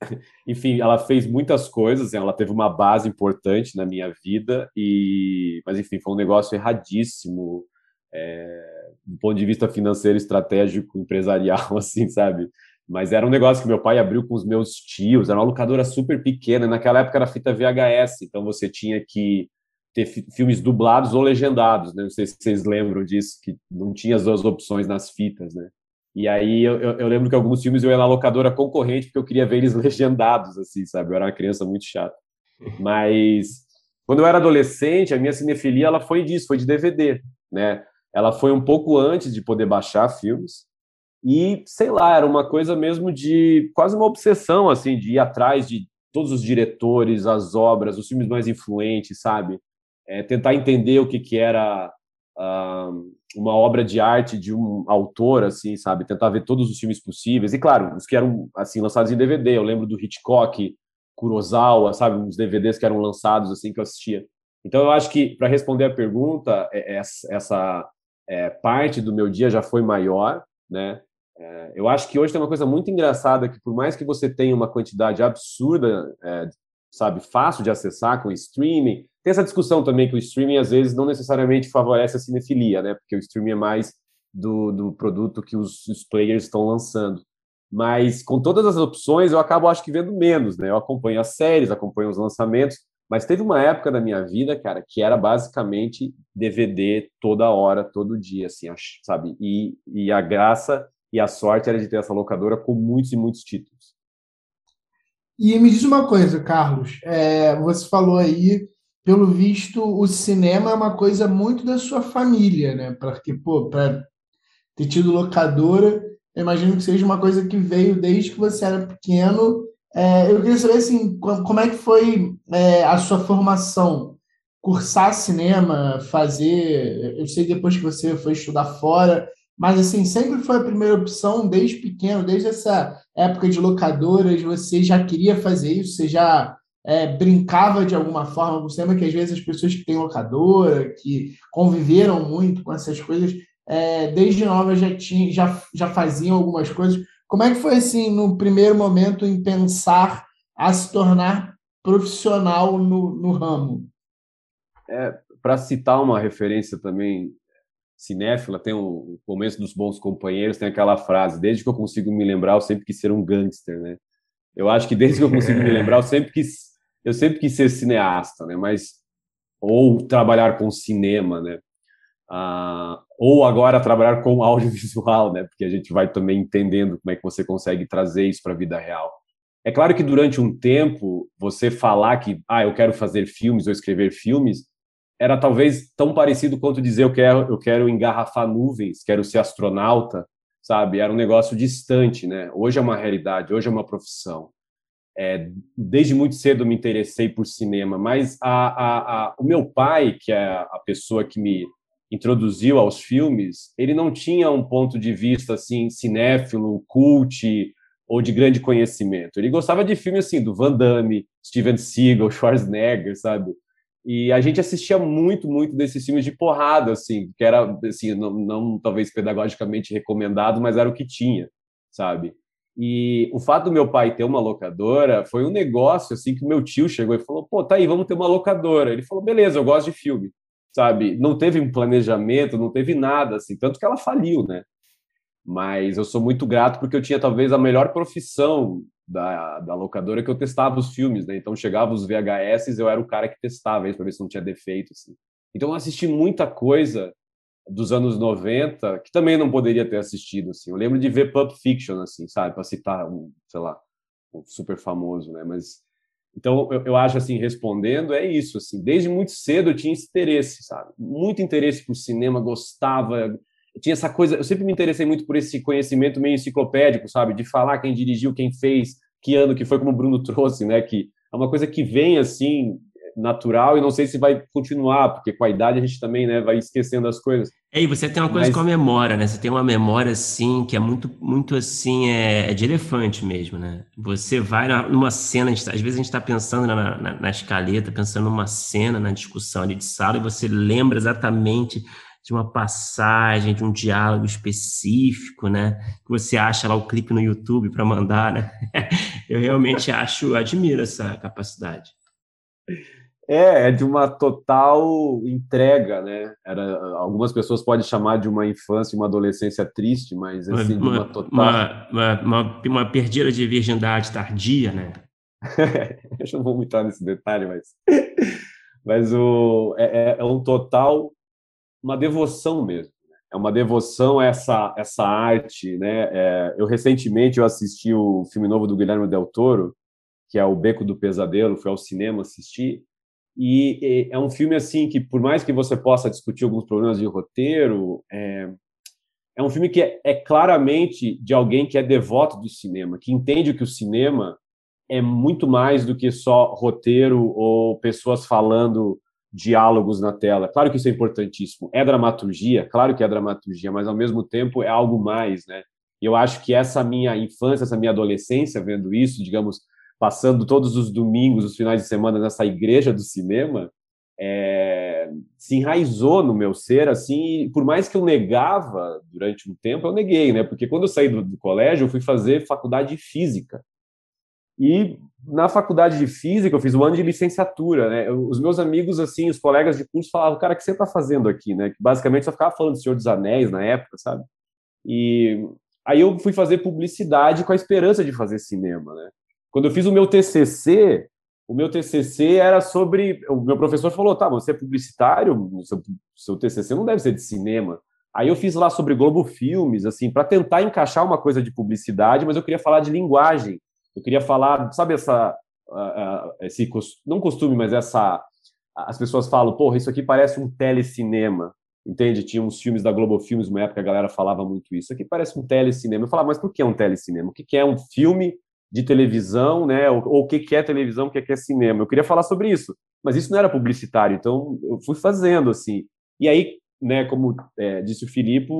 enfim, ela fez muitas coisas, ela teve uma base importante na minha vida, e mas enfim, foi um negócio erradíssimo é, do ponto de vista financeiro, estratégico, empresarial, assim, sabe? Mas era um negócio que meu pai abriu com os meus tios, era uma locadora super pequena, naquela época era fita VHS, então você tinha que ter filmes dublados ou legendados, né? Não sei se vocês lembram disso, que não tinha as duas opções nas fitas, né? E aí eu, eu, eu, lembro que alguns filmes eu ia na locadora concorrente porque eu queria ver eles legendados, assim, sabe? Eu era uma criança muito chata. Mas quando eu era adolescente, a minha cinefilia ela foi disso, foi de DVD, né? Ela foi um pouco antes de poder baixar filmes. E, sei lá, era uma coisa mesmo de quase uma obsessão, assim, de ir atrás de todos os diretores, as obras, os filmes mais influentes, sabe? É, tentar entender o que, que era uma obra de arte de um autor, assim, sabe? Tentar ver todos os filmes possíveis. E, claro, os que eram, assim, lançados em DVD. Eu lembro do Hitchcock, Kurosawa, sabe? Uns DVDs que eram lançados, assim, que eu assistia. Então, eu acho que, para responder a pergunta, é, é essa, é, parte do meu dia já foi maior, né? É, eu acho que hoje tem uma coisa muito engraçada que por mais que você tenha uma quantidade absurda, é, sabe, fácil de acessar com streaming, tem essa discussão também que o streaming às vezes não necessariamente favorece a cinefilia, né? Porque o streaming é mais do, do produto que os, os players estão lançando. Mas com todas as opções, eu acabo, acho que, vendo menos, né? Eu acompanho as séries, acompanho os lançamentos, mas teve uma época da minha vida, cara, que era basicamente DVD toda hora, todo dia, assim, sabe? E, e a graça e a sorte era de ter essa locadora com muitos e muitos títulos. E me diz uma coisa, Carlos. É, você falou aí, pelo visto, o cinema é uma coisa muito da sua família, né? Porque, pô, para ter tido locadora, eu imagino que seja uma coisa que veio desde que você era pequeno é, eu queria saber assim, como é que foi é, a sua formação? Cursar cinema, fazer. Eu sei depois que você foi estudar fora, mas assim, sempre foi a primeira opção desde pequeno, desde essa época de locadoras, você já queria fazer isso, você já é, brincava de alguma forma com cinema, que às vezes as pessoas que têm locadora, que conviveram muito com essas coisas, é, desde nova já, tinha, já, já faziam algumas coisas. Como é que foi assim no primeiro momento em pensar a se tornar profissional no, no ramo? É, Para citar uma referência também cinéfila, tem o começo dos bons companheiros, tem aquela frase: desde que eu consigo me lembrar, eu sempre quis ser um gangster, né? Eu acho que desde que eu consigo me lembrar, eu sempre quis, eu sempre quis ser cineasta, né? Mas ou trabalhar com cinema, né? Ah, ou agora trabalhar com audiovisual, né? Porque a gente vai também entendendo como é que você consegue trazer isso para a vida real. É claro que durante um tempo você falar que ah, eu quero fazer filmes ou escrever filmes era talvez tão parecido quanto dizer eu quero eu quero engarrafar nuvens, quero ser astronauta, sabe? Era um negócio distante, né? Hoje é uma realidade, hoje é uma profissão. É, desde muito cedo me interessei por cinema, mas a, a, a, o meu pai, que é a pessoa que me introduziu aos filmes, ele não tinha um ponto de vista assim cinéfilo, cult ou de grande conhecimento. Ele gostava de filmes assim do Van Damme, Steven Seagal, Schwarzenegger, sabe? E a gente assistia muito, muito desses filmes de porrada, assim, que era assim, não, não talvez pedagogicamente recomendado, mas era o que tinha, sabe? E o fato do meu pai ter uma locadora foi um negócio assim que meu tio chegou e falou: "Pô, tá aí, vamos ter uma locadora". Ele falou: "Beleza, eu gosto de filme" sabe? Não teve um planejamento, não teve nada, assim, tanto que ela faliu, né? Mas eu sou muito grato porque eu tinha talvez a melhor profissão da, da locadora que eu testava os filmes, né? Então chegava os VHS, eu era o cara que testava isso para ver se não tinha defeito, assim. Então eu assisti muita coisa dos anos 90 que também não poderia ter assistido, assim. Eu lembro de ver Pulp Fiction, assim, sabe? Para citar um, sei lá, um super famoso, né? Mas então, eu, eu, acho assim, respondendo, é isso, assim, desde muito cedo eu tinha esse interesse, sabe? Muito interesse por cinema, gostava, tinha essa coisa, eu sempre me interessei muito por esse conhecimento meio enciclopédico, sabe? De falar quem dirigiu, quem fez, que ano que foi, como o Bruno trouxe, né? Que é uma coisa que vem, assim, natural e não sei se vai continuar, porque com a idade a gente também né, vai esquecendo as coisas. E você tem uma coisa Mas... com a memória, né? Você tem uma memória assim que é muito, muito assim, é, é de elefante mesmo, né? Você vai numa cena, tá, às vezes a gente está pensando na, na, na, escaleta, pensando numa cena, na discussão ali de sala, e você lembra exatamente de uma passagem, de um diálogo específico, né? Que você acha lá o clipe no YouTube para mandar, né? Eu realmente acho, admiro essa capacidade. É, é de uma total entrega, né? Era, algumas pessoas podem chamar de uma infância e uma adolescência triste, mas assim, uma, de uma total. Uma, uma, uma, uma perdida de virgindade tardia, né? Eu não vou entrar nesse detalhe, mas. Mas o, é, é, é um total. Uma devoção mesmo. Né? É uma devoção essa, essa arte, né? É, eu recentemente eu assisti o filme novo do Guilherme Del Toro, que é O Beco do Pesadelo, fui ao cinema assistir. E é um filme assim que, por mais que você possa discutir alguns problemas de roteiro, é, é um filme que é, é, claramente de alguém que é devoto do cinema, que entende que o cinema é muito mais do que só roteiro ou pessoas falando diálogos na tela. Claro que isso é importantíssimo. É dramaturgia, claro que é dramaturgia, mas ao mesmo tempo é algo mais, né? E eu acho que essa minha infância, essa minha adolescência vendo isso, digamos, passando todos os domingos, os finais de semana nessa igreja do cinema, é, se enraizou no meu ser, assim, por mais que eu negava durante um tempo, eu neguei, né? Porque quando eu saí do, do colégio, eu fui fazer faculdade de física. E na faculdade de física, eu fiz o ano de licenciatura, né? Os meus amigos, assim, os colegas de curso falavam, cara, o que você está fazendo aqui, né? Basicamente só ficava falando do Senhor dos Anéis na época, sabe? E aí eu fui fazer publicidade com a esperança de fazer cinema, né? Quando eu fiz o meu TCC, o meu TCC era sobre. O meu professor falou: tá, você é publicitário, seu, seu TCC não deve ser de cinema. Aí eu fiz lá sobre Globo Filmes, assim, para tentar encaixar uma coisa de publicidade, mas eu queria falar de linguagem. Eu queria falar, sabe, essa. Esse, não costume, mas essa. As pessoas falam, porra, isso aqui parece um telecinema. Entende? Tinha uns filmes da Globo Filmes, uma época a galera falava muito isso. Aqui parece um telecinema. Eu falava, mas por que é um telecinema? O que é um filme de televisão, né? Ou, ou o que, é televisão, o que, que é cinema. Eu queria falar sobre isso, mas isso não era publicitário, então eu fui fazendo assim. E aí, né? Como é, disse o Filipe,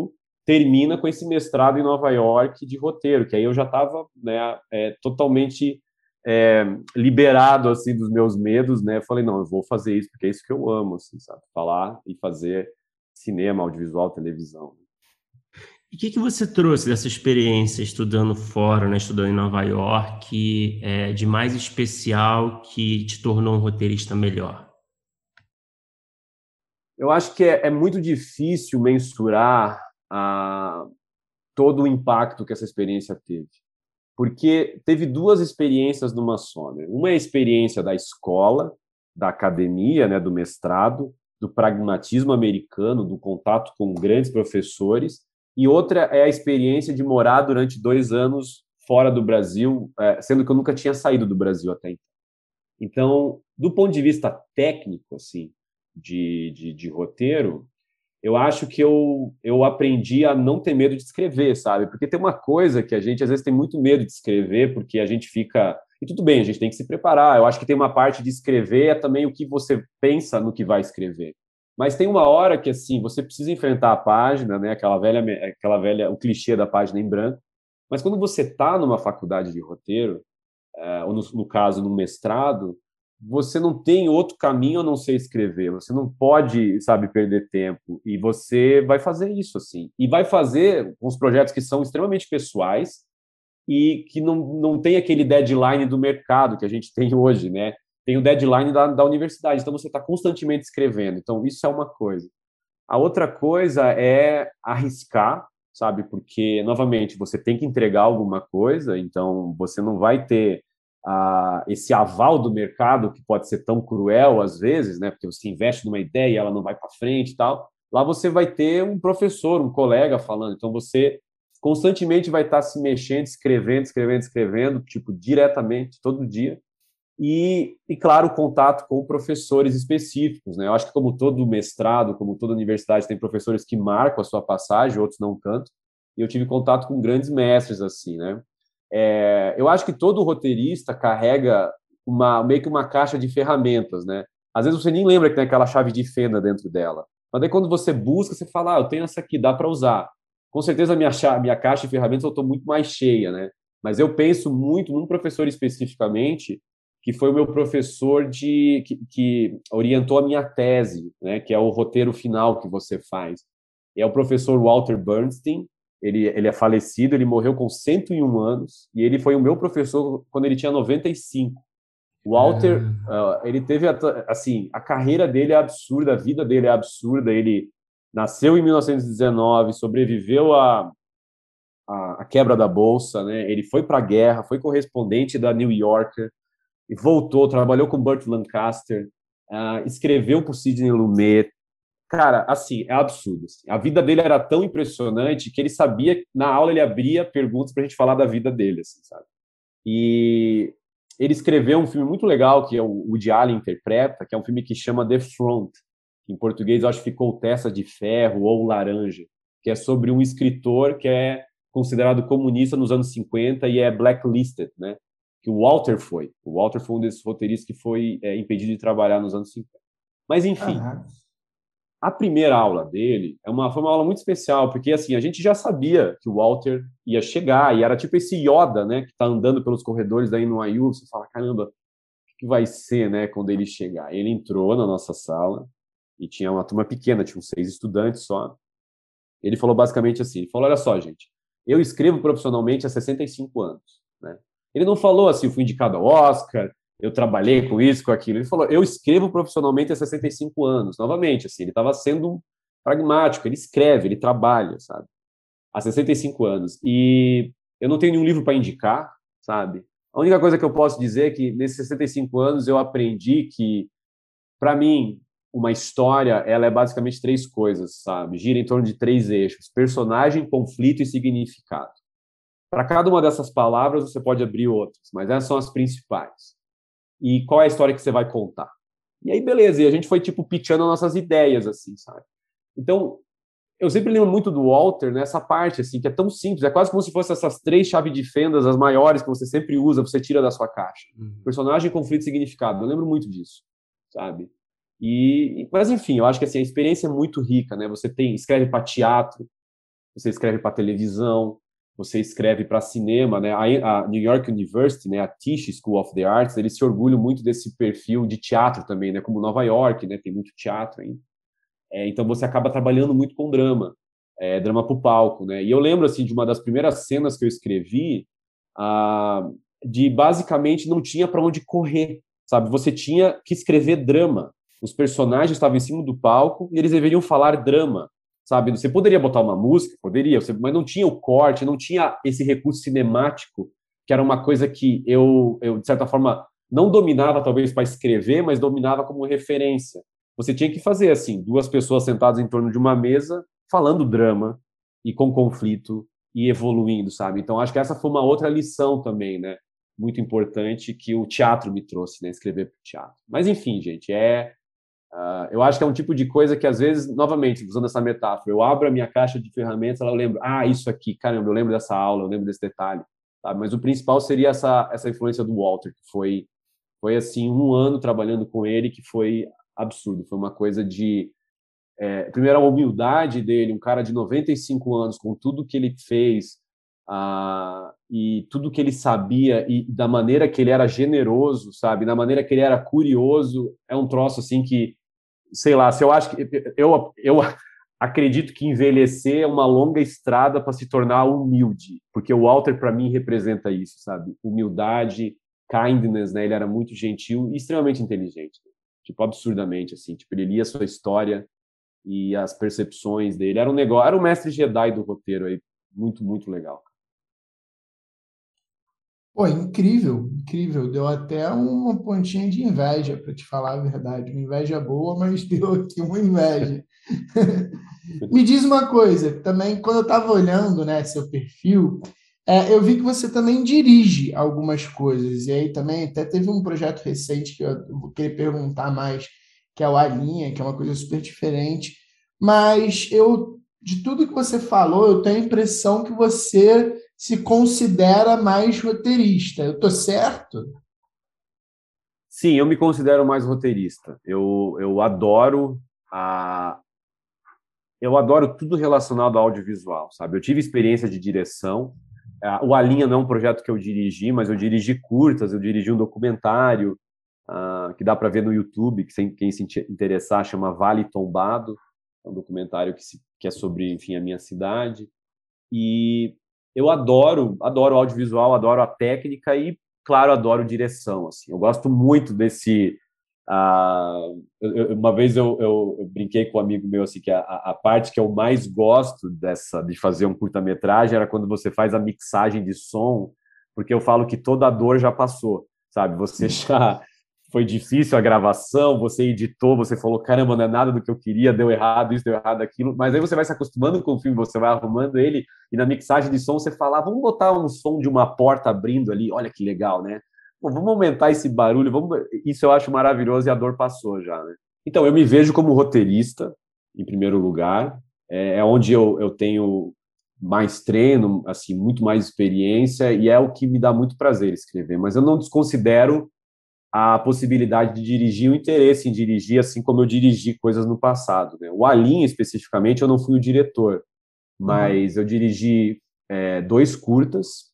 termina com esse mestrado em Nova York de roteiro, que aí eu já estava né, é, totalmente é, liberado assim dos meus medos, né? Eu falei não, eu vou fazer isso porque é isso que eu amo, assim, sabe? Falar e fazer cinema, audiovisual, televisão. E o que, que você trouxe dessa experiência estudando fora, né, estudando em Nova York, é, de mais especial que te tornou um roteirista melhor? Eu acho que é, é muito difícil mensurar a, todo o impacto que essa experiência teve. Porque teve duas experiências numa só. Né? Uma é a experiência da escola, da academia, né, do mestrado, do pragmatismo americano, do contato com grandes professores, e outra é a experiência de morar durante dois anos fora do Brasil, é, sendo que eu nunca tinha saído do Brasil até então. Então, do ponto de vista técnico, assim, de, de, de roteiro, eu acho que eu, eu aprendi a não ter medo de escrever, sabe? Porque tem uma coisa que a gente às vezes tem muito medo de escrever, porque a gente fica. E tudo bem, a gente tem que se preparar. Eu acho que tem uma parte de escrever é também o que você pensa no que vai escrever. Mas tem uma hora que assim você precisa enfrentar a página, né? Aquela velha, aquela velha, o clichê da página em branco. Mas quando você está numa faculdade de roteiro, é, ou no, no caso no mestrado, você não tem outro caminho a não ser escrever. Você não pode, sabe, perder tempo. E você vai fazer isso assim. E vai fazer uns projetos que são extremamente pessoais e que não, não tem aquele deadline do mercado que a gente tem hoje, né? tem o deadline da, da universidade, então você está constantemente escrevendo. Então, isso é uma coisa. A outra coisa é arriscar, sabe? Porque, novamente, você tem que entregar alguma coisa, então você não vai ter uh, esse aval do mercado que pode ser tão cruel às vezes, né? Porque você investe numa ideia e ela não vai para frente e tal. Lá você vai ter um professor, um colega falando. Então você constantemente vai estar se mexendo, escrevendo, escrevendo, escrevendo, tipo, diretamente, todo dia e, e, claro, contato com professores específicos. Né? Eu acho que, como todo mestrado, como toda universidade, tem professores que marcam a sua passagem, outros não tanto. E eu tive contato com grandes mestres assim, né? É, eu acho que todo roteirista carrega uma meio que uma caixa de ferramentas, né? Às vezes você nem lembra que tem aquela chave de fenda dentro dela. Mas daí quando você busca, você fala, ah, eu tenho essa aqui, dá para usar. Com certeza a minha, minha caixa de ferramentas eu estou muito mais cheia, né? Mas eu penso muito num professor especificamente que foi o meu professor de que, que, orientou a minha tese, né, que é o roteiro final que você faz. É o professor Walter Bernstein. Ele, ele é falecido, ele morreu com 101 anos e ele foi o meu professor quando ele tinha 95. O Walter, uh, ele teve assim, a carreira dele é absurda, a vida dele é absurda. Ele nasceu em 1919, sobreviveu à, à, à quebra da bolsa, né? Ele foi para a guerra, foi correspondente da New Yorker e voltou, trabalhou com Burt Lancaster, uh, escreveu por Sidney Lumet. Cara, assim, é absurdo. Assim. A vida dele era tão impressionante que ele sabia, na aula ele abria perguntas para a gente falar da vida dele, assim, sabe? E ele escreveu um filme muito legal que é o Woody Allen interpreta, que é um filme que chama The Front. Em português, acho que ficou Testa de Ferro ou Laranja, que é sobre um escritor que é considerado comunista nos anos 50 e é blacklisted, né? que o Walter foi. O Walter foi um desses roteiristas que foi é, impedido de trabalhar nos anos 50. Mas, enfim, uhum. A primeira aula dele é uma, foi uma aula muito especial, porque assim, a gente já sabia que o Walter ia chegar, e era tipo esse Yoda, né, que está andando pelos corredores daí no IU, você fala, caramba, o que vai ser, né, quando ele chegar? Ele entrou na nossa sala, e tinha uma turma pequena, tinha uns seis estudantes só. Ele falou basicamente assim: ele falou, olha só, gente, eu escrevo profissionalmente há 65 anos. Né? Ele não falou assim, eu fui indicado ao Oscar, eu trabalhei com isso, com aquilo. Ele falou, eu escrevo profissionalmente há 65 anos. Novamente, assim, ele estava sendo pragmático, ele escreve, ele trabalha, sabe? Há 65 anos. E eu não tenho nenhum livro para indicar, sabe? A única coisa que eu posso dizer é que nesses 65 anos eu aprendi que, para mim, uma história ela é basicamente três coisas, sabe? Gira em torno de três eixos: personagem, conflito e significado. Para cada uma dessas palavras você pode abrir outras, mas essas são as principais. E qual é a história que você vai contar? E aí, beleza, e a gente foi tipo pitchando nossas ideias, assim, sabe? Então, eu sempre lembro muito do Walter nessa parte, assim, que é tão simples, é quase como se fossem essas três chaves de fendas, as maiores que você sempre usa, você tira da sua caixa. Uhum. Personagem, conflito e significado. Eu lembro muito disso, sabe? E, mas enfim, eu acho que assim, a experiência é muito rica, né? Você tem escreve para teatro, você escreve para televisão, você escreve para cinema, né? A, New York University, né, a Tisch School of the Arts, eles se orgulham muito desse perfil de teatro também, né? Como Nova York, né? Tem muito teatro ainda. É, então você acaba trabalhando muito com drama, é, drama para o palco, né? E eu lembro assim de uma das primeiras cenas que eu escrevi, ah, de basicamente não tinha para onde correr, sabe? Você tinha que escrever drama os personagens estavam em cima do palco e eles deveriam falar drama, sabe? Você poderia botar uma música, poderia, mas não tinha o corte, não tinha esse recurso cinemático, que era uma coisa que eu, eu de certa forma, não dominava talvez para escrever, mas dominava como referência. Você tinha que fazer assim, duas pessoas sentadas em torno de uma mesa, falando drama e com conflito e evoluindo, sabe? Então acho que essa foi uma outra lição também, né? Muito importante que o teatro me trouxe, né? Escrever para o teatro. Mas enfim, gente, é Uh, eu acho que é um tipo de coisa que, às vezes, novamente, usando essa metáfora, eu abro a minha caixa de ferramentas, ela lembra, ah, isso aqui, caramba, eu lembro dessa aula, eu lembro desse detalhe. Sabe? Mas o principal seria essa, essa influência do Walter, que foi, foi, assim, um ano trabalhando com ele, que foi absurdo. Foi uma coisa de. É, primeiro, a humildade dele, um cara de 95 anos, com tudo que ele fez, uh, e tudo que ele sabia, e da maneira que ele era generoso, sabe? Da maneira que ele era curioso, é um troço, assim, que sei lá, se eu acho que eu, eu acredito que envelhecer é uma longa estrada para se tornar humilde, porque o Walter para mim representa isso, sabe? Humildade, kindness, né? Ele era muito gentil e extremamente inteligente, tipo absurdamente assim, tipo ele lia a sua história e as percepções dele. Era um negócio, era o mestre Jedi do roteiro aí, muito muito legal. Pô, incrível, incrível. Deu até uma pontinha de inveja, para te falar a verdade. Uma inveja boa, mas deu aqui uma inveja. Me diz uma coisa, também, quando eu estava olhando né, seu perfil, é, eu vi que você também dirige algumas coisas. E aí também até teve um projeto recente que eu vou querer perguntar mais, que é o Alinha, que é uma coisa super diferente. Mas eu, de tudo que você falou, eu tenho a impressão que você se considera mais roteirista. Eu estou certo? Sim, eu me considero mais roteirista. Eu, eu adoro a eu adoro tudo relacionado ao audiovisual, sabe? Eu tive experiência de direção. O Alinha não é um projeto que eu dirigi, mas eu dirigi curtas, eu dirigi um documentário uh, que dá para ver no YouTube, que quem se interessar chama Vale Tombado, é um documentário que, se, que é sobre, enfim, a minha cidade. E eu adoro, adoro audiovisual, adoro a técnica e, claro, adoro direção. Assim, eu gosto muito desse. Uh, eu, uma vez eu, eu, eu, brinquei com um amigo meu assim que a, a, parte que eu mais gosto dessa de fazer um curta-metragem era quando você faz a mixagem de som, porque eu falo que toda a dor já passou, sabe? Você já foi difícil a gravação, você editou, você falou, caramba, não é nada do que eu queria, deu errado isso, deu errado aquilo, mas aí você vai se acostumando com o filme, você vai arrumando ele, e na mixagem de som você fala, vamos botar um som de uma porta abrindo ali, olha que legal, né? Vamos aumentar esse barulho, vamos... isso eu acho maravilhoso e a dor passou já, né? Então, eu me vejo como roteirista, em primeiro lugar, é, é onde eu, eu tenho mais treino, assim, muito mais experiência, e é o que me dá muito prazer escrever, mas eu não desconsidero a possibilidade de dirigir, o interesse em dirigir, assim como eu dirigi coisas no passado. Né? O Alinha, especificamente, eu não fui o diretor, mas uhum. eu dirigi é, dois curtas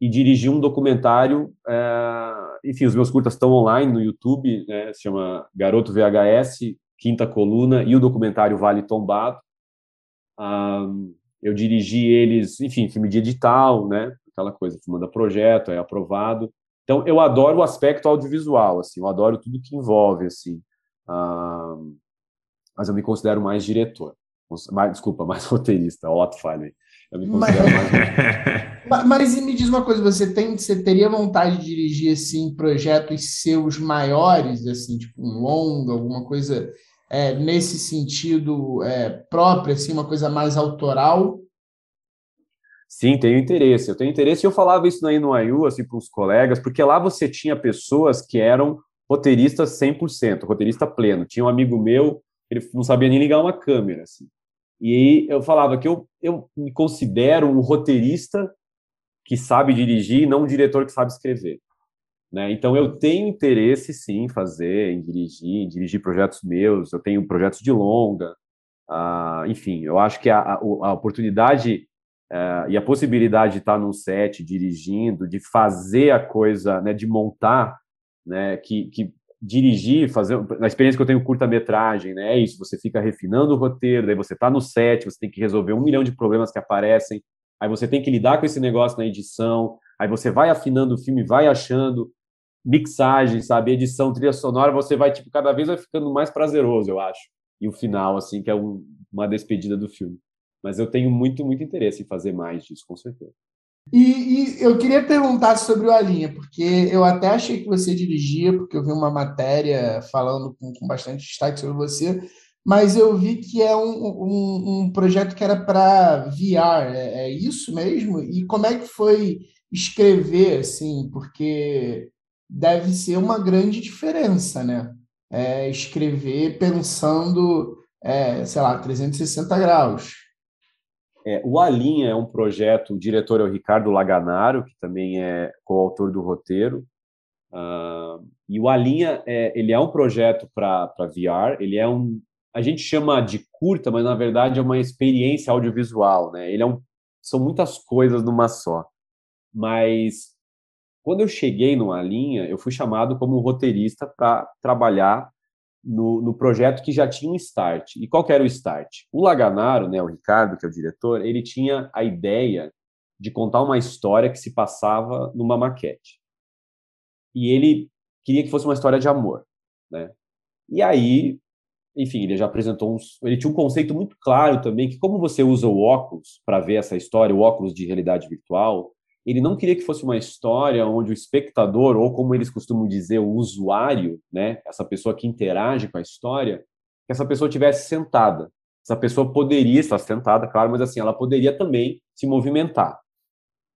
e dirigi um documentário. É, enfim, os meus curtas estão online no YouTube, né? se chama Garoto VHS, Quinta Coluna e o documentário Vale Tombado. Um, eu dirigi eles, enfim, filme de edital, né? Aquela coisa, manda projeto, é aprovado. Então, eu adoro o aspecto audiovisual, assim, eu adoro tudo que envolve, assim. Um, mas eu me considero mais diretor. Mais, desculpa, mais roteirista, Otto falei. Eu me considero mas... mais. mas me diz uma coisa, você tem, você teria vontade de dirigir assim projetos seus maiores, assim, tipo um longa, alguma coisa é, nesse sentido é, próprio, assim, uma coisa mais autoral? Sim, tenho interesse. Eu tenho interesse e eu falava isso aí no AIU, assim, para os colegas, porque lá você tinha pessoas que eram roteiristas 100%, roteirista pleno. Tinha um amigo meu, ele não sabia nem ligar uma câmera, assim. E eu falava que eu, eu me considero um roteirista que sabe dirigir, não um diretor que sabe escrever. Né? Então eu tenho interesse sim em fazer, em dirigir, em dirigir projetos meus. Eu tenho projetos de longa, uh, enfim. Eu acho que a, a, a oportunidade uh, e a possibilidade de estar num set dirigindo, de fazer a coisa, né, de montar, né, que, que dirigir, fazer na experiência que eu tenho curta-metragem, né? É isso, você fica refinando o roteiro, daí você está no set, você tem que resolver um milhão de problemas que aparecem, aí você tem que lidar com esse negócio na edição, aí você vai afinando o filme, vai achando mixagem, sabe, edição, trilha sonora, você vai tipo cada vez vai ficando mais prazeroso, eu acho. E o final assim, que é um, uma despedida do filme. Mas eu tenho muito muito interesse em fazer mais disso, com certeza. E, e, eu queria perguntar sobre o Alinha, porque eu até achei que você dirigia, porque eu vi uma matéria falando com, com bastante destaque sobre você, mas eu vi que é um, um, um projeto que era para VR, é, é, isso mesmo? E como é que foi escrever, assim, porque deve ser uma grande diferença, né? É, escrever pensando, é, sei lá, 360 graus. É, o Alinha é um projeto, o diretor é o Ricardo Laganaro, que também é coautor do roteiro. Uh, e o Alinha, é, ele é um projeto para VR, ele é um, a gente chama de curta, mas na verdade é uma experiência audiovisual, né? Ele é um, são muitas coisas numa só. Mas quando eu cheguei no Alinha, eu fui chamado como roteirista para trabalhar no, no, projeto que já tinha um start. E qual era o start? O Laganaro, né, o Ricardo, que é o diretor, ele tinha a ideia de contar uma história que se passava numa maquete. E ele queria que fosse uma história de amor, né? E aí, enfim, ele já apresentou uns, ele tinha um conceito muito claro também que como você usa o óculos para ver essa história, o óculos de realidade virtual, ele não queria que fosse uma história onde o espectador, ou como eles costumam dizer, o usuário, né, essa pessoa que interage com a história, que essa pessoa tivesse sentada. Essa pessoa poderia estar sentada, claro, mas assim, ela poderia também se movimentar.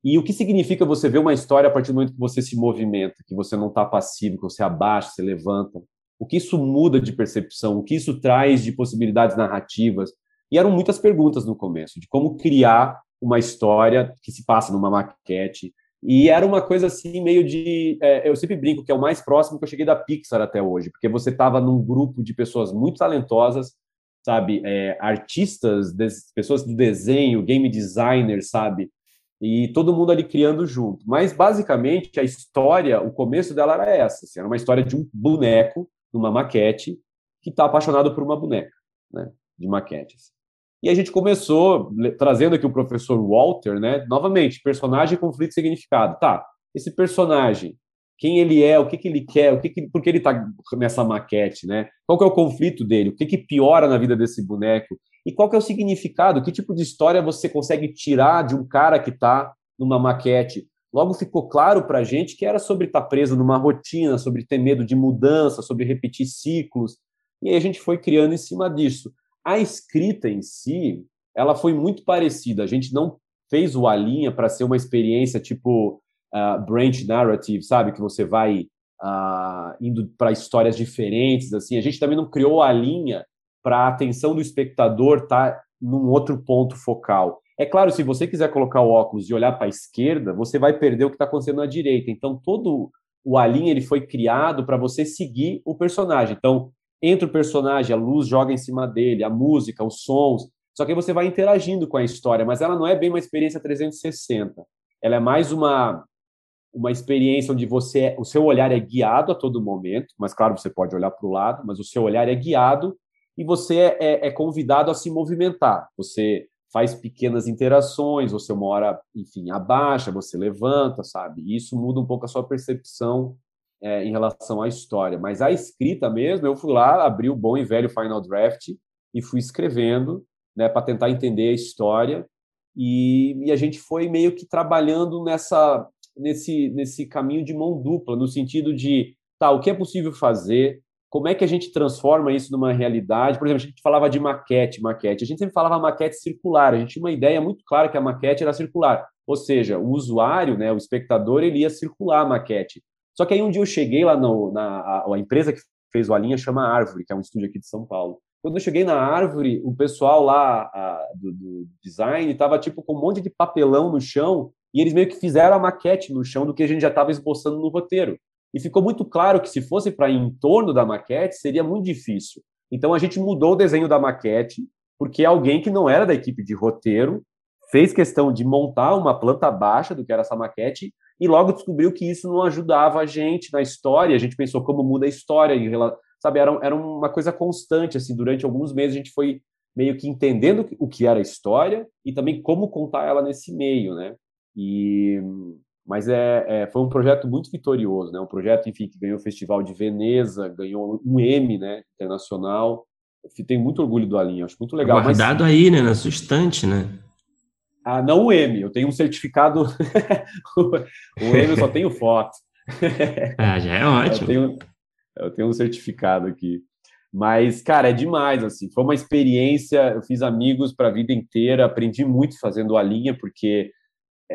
E o que significa você ver uma história a partir do momento que você se movimenta, que você não está passivo, que você abaixa, você levanta? O que isso muda de percepção? O que isso traz de possibilidades narrativas? E eram muitas perguntas no começo, de como criar uma história que se passa numa maquete. E era uma coisa assim, meio de. É, eu sempre brinco que é o mais próximo que eu cheguei da Pixar até hoje, porque você estava num grupo de pessoas muito talentosas, sabe? É, artistas, pessoas do desenho, game designers, sabe? E todo mundo ali criando junto. Mas, basicamente, a história, o começo dela era essa: assim, era uma história de um boneco numa maquete que está apaixonado por uma boneca, né? De maquetes. E a gente começou trazendo aqui o professor Walter, né? Novamente, personagem, conflito significado. Tá, esse personagem, quem ele é, o que, que ele quer, o que, que por que ele está nessa maquete, né? Qual que é o conflito dele? O que, que piora na vida desse boneco? E qual que é o significado? Que tipo de história você consegue tirar de um cara que está numa maquete? Logo ficou claro para gente que era sobre estar tá preso numa rotina, sobre ter medo de mudança, sobre repetir ciclos. E aí a gente foi criando em cima disso. A escrita em si, ela foi muito parecida. A gente não fez o Alinha para ser uma experiência tipo uh, branch narrative, sabe? Que você vai uh, indo para histórias diferentes. assim. A gente também não criou a linha para a atenção do espectador estar tá num outro ponto focal. É claro, se você quiser colocar o óculos e olhar para a esquerda, você vai perder o que está acontecendo na direita. Então, todo o Alinha ele foi criado para você seguir o personagem. Então, entra o personagem, a luz joga em cima dele, a música, os sons. Só que aí você vai interagindo com a história, mas ela não é bem uma experiência 360. Ela é mais uma uma experiência onde você o seu olhar é guiado a todo momento, mas claro, você pode olhar para o lado, mas o seu olhar é guiado e você é, é, é convidado a se movimentar. Você faz pequenas interações, você uma hora, enfim, abaixa, você levanta, sabe? E isso muda um pouco a sua percepção é, em relação à história. Mas a escrita mesmo, eu fui lá, abri o bom e velho Final Draft e fui escrevendo, né, para tentar entender a história. E, e, a gente foi meio que trabalhando nessa, nesse, nesse caminho de mão dupla, no sentido de, tá, o que é possível fazer, como é que a gente transforma isso numa realidade? Por exemplo, a gente falava de maquete, maquete. A gente sempre falava maquete circular. A gente tinha uma ideia muito clara que a maquete era circular. Ou seja, o usuário, né, o espectador, ele ia circular a maquete. Só que aí um dia eu cheguei lá no, na a, a empresa que fez o Alinha chama Árvore, que é um estúdio aqui de São Paulo. Quando eu cheguei na Árvore, o pessoal lá a, do, do design estava tipo com um monte de papelão no chão e eles meio que fizeram a maquete no chão do que a gente já estava esboçando no roteiro. E ficou muito claro que se fosse para em torno da maquete, seria muito difícil. Então a gente mudou o desenho da maquete, porque alguém que não era da equipe de roteiro fez questão de montar uma planta baixa do que era essa maquete e logo descobriu que isso não ajudava a gente na história. A gente pensou como muda a história, sabe? Era, era uma coisa constante, assim, durante alguns meses a gente foi meio que entendendo o que era a história e também como contar ela nesse meio, né? E mas é, é, foi um projeto muito vitorioso, né? Um projeto, enfim, que ganhou o Festival de Veneza, ganhou um M, né? Internacional. Eu tenho muito orgulho do Alinho, acho muito legal. Guardado mas... aí, né? Na sua estante, né? Ah, não o M, eu tenho um certificado. o M eu só tenho foto. ah, já é ótimo. Eu tenho, eu tenho um certificado aqui. Mas, cara, é demais, assim. Foi uma experiência, eu fiz amigos para a vida inteira, aprendi muito fazendo a linha, porque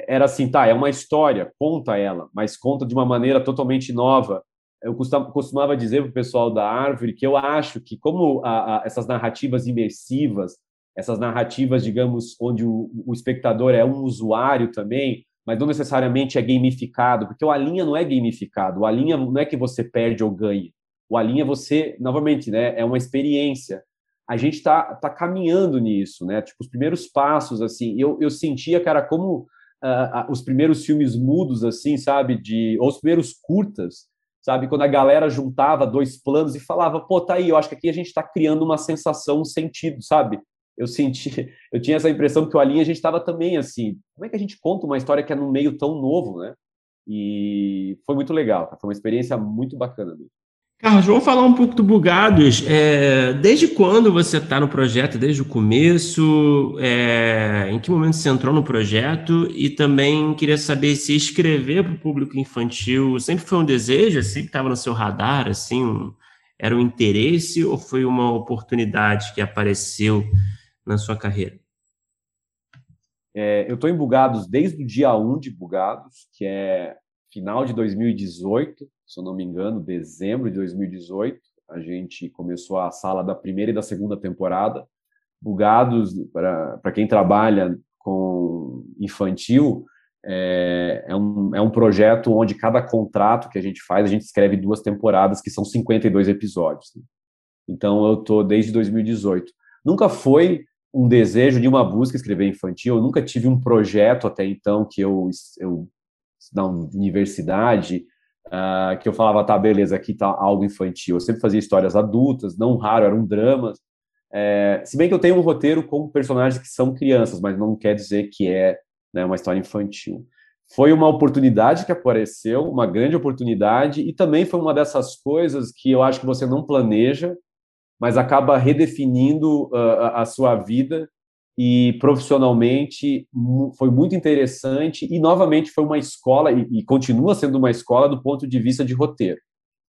era assim, tá, é uma história, conta ela, mas conta de uma maneira totalmente nova. Eu costumava dizer para o pessoal da Árvore que eu acho que, como a, a, essas narrativas imersivas, essas narrativas, digamos, onde o, o, espectador é um usuário também, mas não necessariamente é gamificado, porque o Alinha não é gamificado, o Alinha não é que você perde ou ganha, o Alinha você, novamente, né, é uma experiência. A gente está tá caminhando nisso, né? Tipo, os primeiros passos, assim, eu, eu sentia, cara, como uh, os primeiros filmes mudos, assim, sabe? De, ou os primeiros curtas, sabe? Quando a galera juntava dois planos e falava, pô, tá aí, eu acho que aqui a gente está criando uma sensação, um sentido, sabe? Eu senti, eu tinha essa impressão que o Alinha a gente estava também assim, como é que a gente conta uma história que é num meio tão novo, né? E foi muito legal, foi uma experiência muito bacana. Carlos, vamos falar um pouco do Bugados. É, desde quando você está no projeto? Desde o começo? É, em que momento você entrou no projeto? E também queria saber se escrever para o público infantil sempre foi um desejo, assim, estava no seu radar, assim, um, era um interesse ou foi uma oportunidade que apareceu na sua carreira? É, eu estou em Bugados desde o dia 1 de Bugados, que é final de 2018 se eu não me engano, dezembro de 2018. A gente começou a sala da primeira e da segunda temporada. Bugados, para quem trabalha com infantil, é, é, um, é um projeto onde cada contrato que a gente faz, a gente escreve duas temporadas, que são 52 episódios. Então, eu estou desde 2018. Nunca foi um desejo de uma busca escrever infantil, eu nunca tive um projeto até então que eu, eu na universidade, uh, que eu falava, tá, beleza, aqui tá algo infantil. Eu sempre fazia histórias adultas, não raro, eram dramas. É, se bem que eu tenho um roteiro com personagens que são crianças, mas não quer dizer que é né, uma história infantil. Foi uma oportunidade que apareceu, uma grande oportunidade, e também foi uma dessas coisas que eu acho que você não planeja, mas acaba redefinindo uh, a sua vida e profissionalmente foi muito interessante e novamente foi uma escola e, e, continua sendo uma escola do ponto de vista de roteiro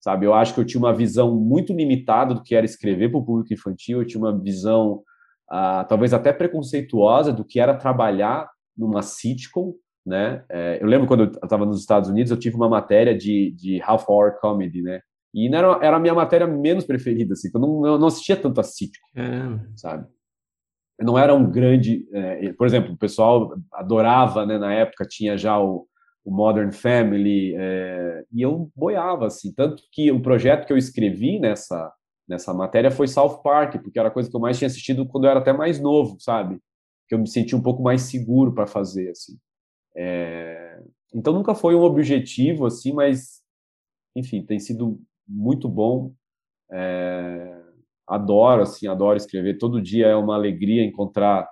sabe? Eu acho que eu tinha uma visão muito limitada do que era escrever para o público infantil eu tinha uma visão ah, talvez até preconceituosa do que era trabalhar numa sitcom né? É, eu lembro quando eu estava nos Estados Unidos eu tive uma matéria de, de half hour comedy né e era, era a minha matéria menos preferida assim eu não, eu não assistia tanto a é. sabe não era um grande. É, por exemplo, o pessoal adorava, né, na época tinha já o, o Modern Family, é, e eu boiava, assim. Tanto que o projeto que eu escrevi nessa, nessa matéria foi South Park, porque era a coisa que eu mais tinha assistido quando eu era até mais novo, sabe? Que eu me senti um pouco mais seguro para fazer, assim. É, então nunca foi um objetivo, assim, mas, enfim, tem sido muito bom. É, adoro, assim, adoro escrever. Todo dia é uma alegria encontrar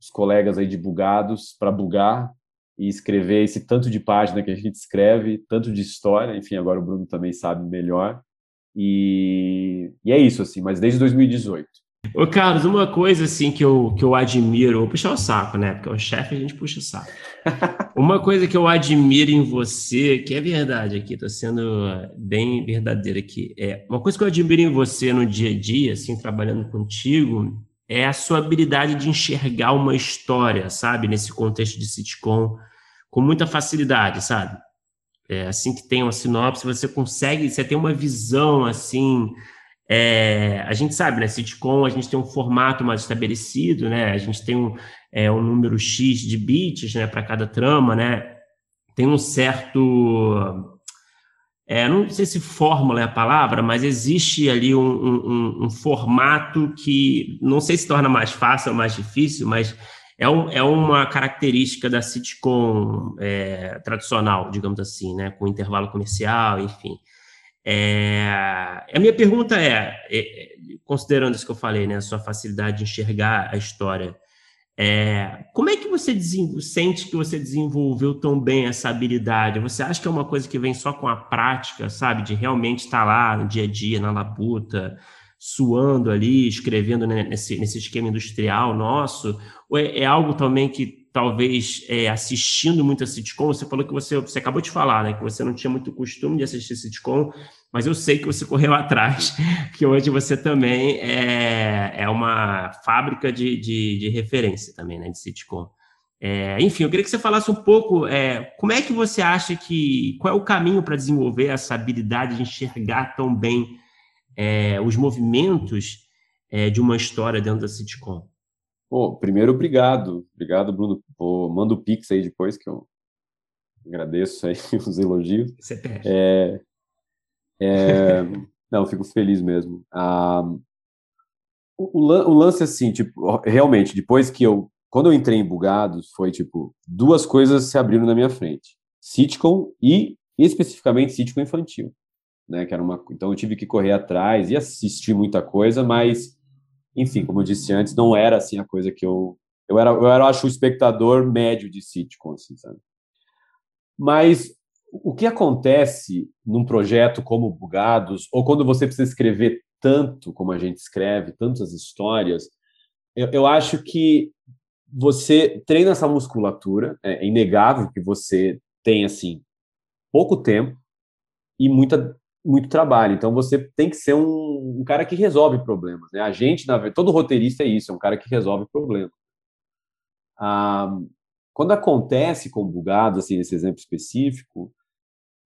os colegas aí de bugados para bugar e escrever esse tanto de página que a gente escreve, tanto de história. Enfim, agora o Bruno também sabe melhor. E, e é isso, assim, mas desde 2018. Ô, Carlos, uma coisa assim que eu, que eu admiro, vou puxar o saco, né? Porque o chefe a gente puxa o saco. uma coisa que eu admiro em você, que é verdade aqui, tô sendo bem verdadeiro aqui, é uma coisa que eu admiro em você no dia a dia, assim, trabalhando contigo, é a sua habilidade de enxergar uma história, sabe? Nesse contexto de sitcom, com muita facilidade, sabe? É, assim que tem uma sinopse, você consegue, você tem uma visão assim é, a gente sabe, né? Sitcom, a gente tem um formato mais estabelecido, né? A gente tem um, é, um número X de bits, né? Para cada trama, né? Tem um certo... É, não sei se fórmula é a palavra, mas existe ali um, um, um, formato que não sei se torna mais fácil ou mais difícil, mas é, um, é uma característica da sitcom é, tradicional, digamos assim, né? Com intervalo comercial, enfim. É, a minha pergunta é, é, considerando isso que eu falei, né, a sua facilidade de enxergar a história, é, como é que você sente que você desenvolveu tão bem essa habilidade? Você acha que é uma coisa que vem só com a prática, sabe, de realmente estar lá no dia a dia, na labuta, suando ali, escrevendo nesse, nesse esquema industrial nosso? Ou é, é algo também que talvez é, assistindo muito a sitcom, você falou que você, você acabou de falar, né, que você não tinha muito costume de assistir sitcom, mas eu sei que você correu atrás, que hoje você também é, é uma fábrica de, de, de referência também, né, de sitcom. É, enfim, eu queria que você falasse um pouco é, como é que você acha que, qual é o caminho para desenvolver essa habilidade de enxergar tão bem é, os movimentos é, de uma história dentro da sitcom? Pô, primeiro, obrigado. Obrigado, Bruno. Pô, manda o Pix aí depois, que eu agradeço aí os elogios. Você perde. É, é, não, fico feliz mesmo. Ah, o, o, lance, assim, tipo, realmente, depois que eu. Quando eu entrei em Bugados, foi tipo, duas coisas se abriram na minha frente: sitcom e, especificamente, sitcom infantil. Né, que era uma, então eu tive que correr atrás e assistir muita coisa, mas enfim, como eu disse antes, não era assim a coisa que eu eu era eu era acho o espectador médio de sitcom, assim, sabe? Mas o que acontece num projeto como Bugados ou quando você precisa escrever tanto como a gente escreve, tantas histórias, eu, eu acho que você treina essa musculatura, é, é inegável que você tem assim pouco tempo e muita muito trabalho. Então você tem que ser um, um cara que resolve problemas. Né? A gente, na, todo roteirista é isso, é um cara que resolve problemas. Ah, quando acontece com bugados, assim, nesse exemplo específico,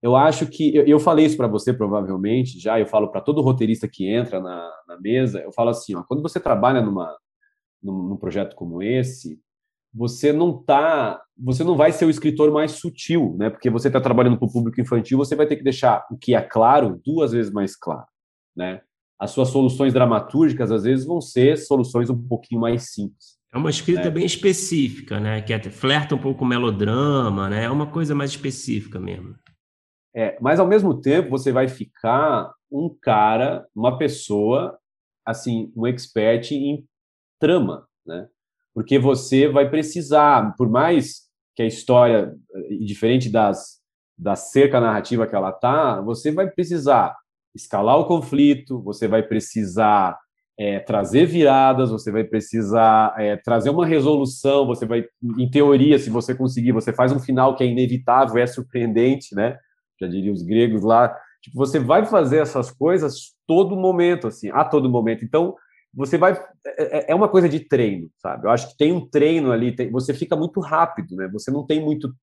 eu acho que eu, eu falei isso para você provavelmente já. Eu falo para todo roteirista que entra na, na, mesa, eu falo assim, ó, quando você trabalha numa num, num projeto como esse, você não tá, você não vai ser o escritor mais sutil, né? Porque você está trabalhando para o público infantil, você vai ter que deixar o que é claro duas vezes mais claro, né? As suas soluções dramatúrgicas às vezes vão ser soluções um pouquinho mais simples. É uma escrita né? bem específica, né? Que até flerta um pouco com melodrama, né? É uma coisa mais específica mesmo. É, mas ao mesmo tempo você vai ficar um cara, uma pessoa, assim, um expert em trama, né? Porque você vai precisar, por mais que a história, diferente das, da cerca narrativa que ela tá, você vai precisar escalar o conflito, você vai precisar é, trazer viradas, você vai precisar é, trazer uma resolução, você vai, em teoria, se você conseguir, você faz um final que é inevitável, é surpreendente, né? Já diria os gregos lá. Tipo, você vai fazer essas coisas todo momento, assim, a todo momento. Então, você vai. É, é, é uma coisa de treino, sabe? Eu acho que tem um treino ali, você fica muito rápido, né? Você não tem muito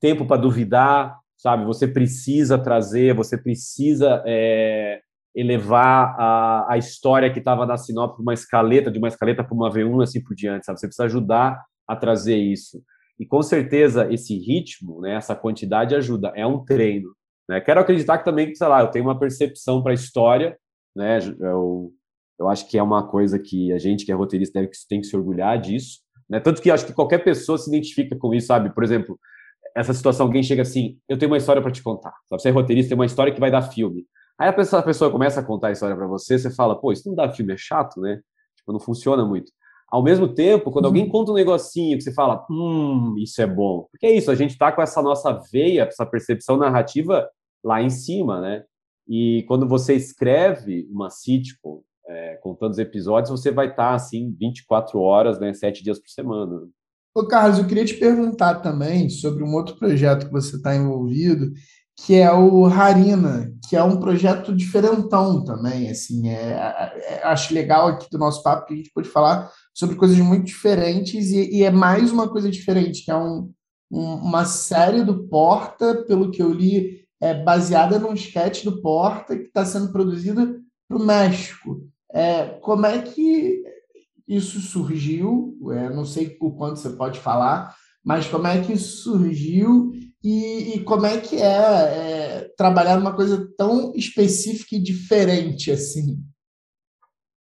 tempo para duvidar, sabe? Você precisa trazer, você precisa é, elevar a, a história que estava na sinopse para uma escaleta, de uma escaleta para uma V1, assim por diante, sabe? Você precisa ajudar a trazer isso. E com certeza esse ritmo, né, essa quantidade ajuda, é um treino. Né? Quero acreditar que também, sei lá, eu tenho uma percepção para a história, né? Eu, eu acho que é uma coisa que a gente, que é roteirista, deve, tem que se orgulhar disso. Né? Tanto que acho que qualquer pessoa se identifica com isso, sabe? Por exemplo, essa situação, alguém chega assim, eu tenho uma história para te contar. Sabe? Você é roteirista, tem uma história que vai dar filme. Aí a pessoa, a pessoa começa a contar a história para você, você fala, pô, isso não dá filme, é chato, né? Tipo, não funciona muito. Ao mesmo tempo, quando alguém uhum. conta um negocinho que você fala, hum, isso é bom. Porque é isso, a gente tá com essa nossa veia, essa percepção narrativa lá em cima, né? E quando você escreve uma sitcom, é, contando os episódios, você vai estar, tá, assim, 24 horas, né? Sete dias por semana. Ô, Carlos, eu queria te perguntar também sobre um outro projeto que você está envolvido, que é o Harina, que é um projeto diferentão também, assim, é, é, é, acho legal aqui do nosso papo que a gente pode falar sobre coisas muito diferentes e, e é mais uma coisa diferente, que é um, um, uma série do Porta, pelo que eu li, é baseada num sketch do Porta que está sendo produzida para o México. É, como é que isso surgiu? É, não sei o quanto você pode falar, mas como é que isso surgiu e, e como é que é, é, trabalhar numa coisa tão específica e diferente assim?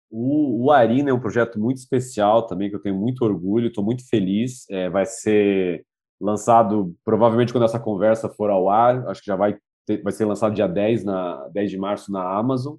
O, o Arina é um projeto muito especial também, que eu tenho muito orgulho, estou muito feliz. É, vai ser lançado provavelmente quando essa conversa for ao ar, acho que já vai, ter, vai ser lançado dia 10, na, 10 de março na Amazon.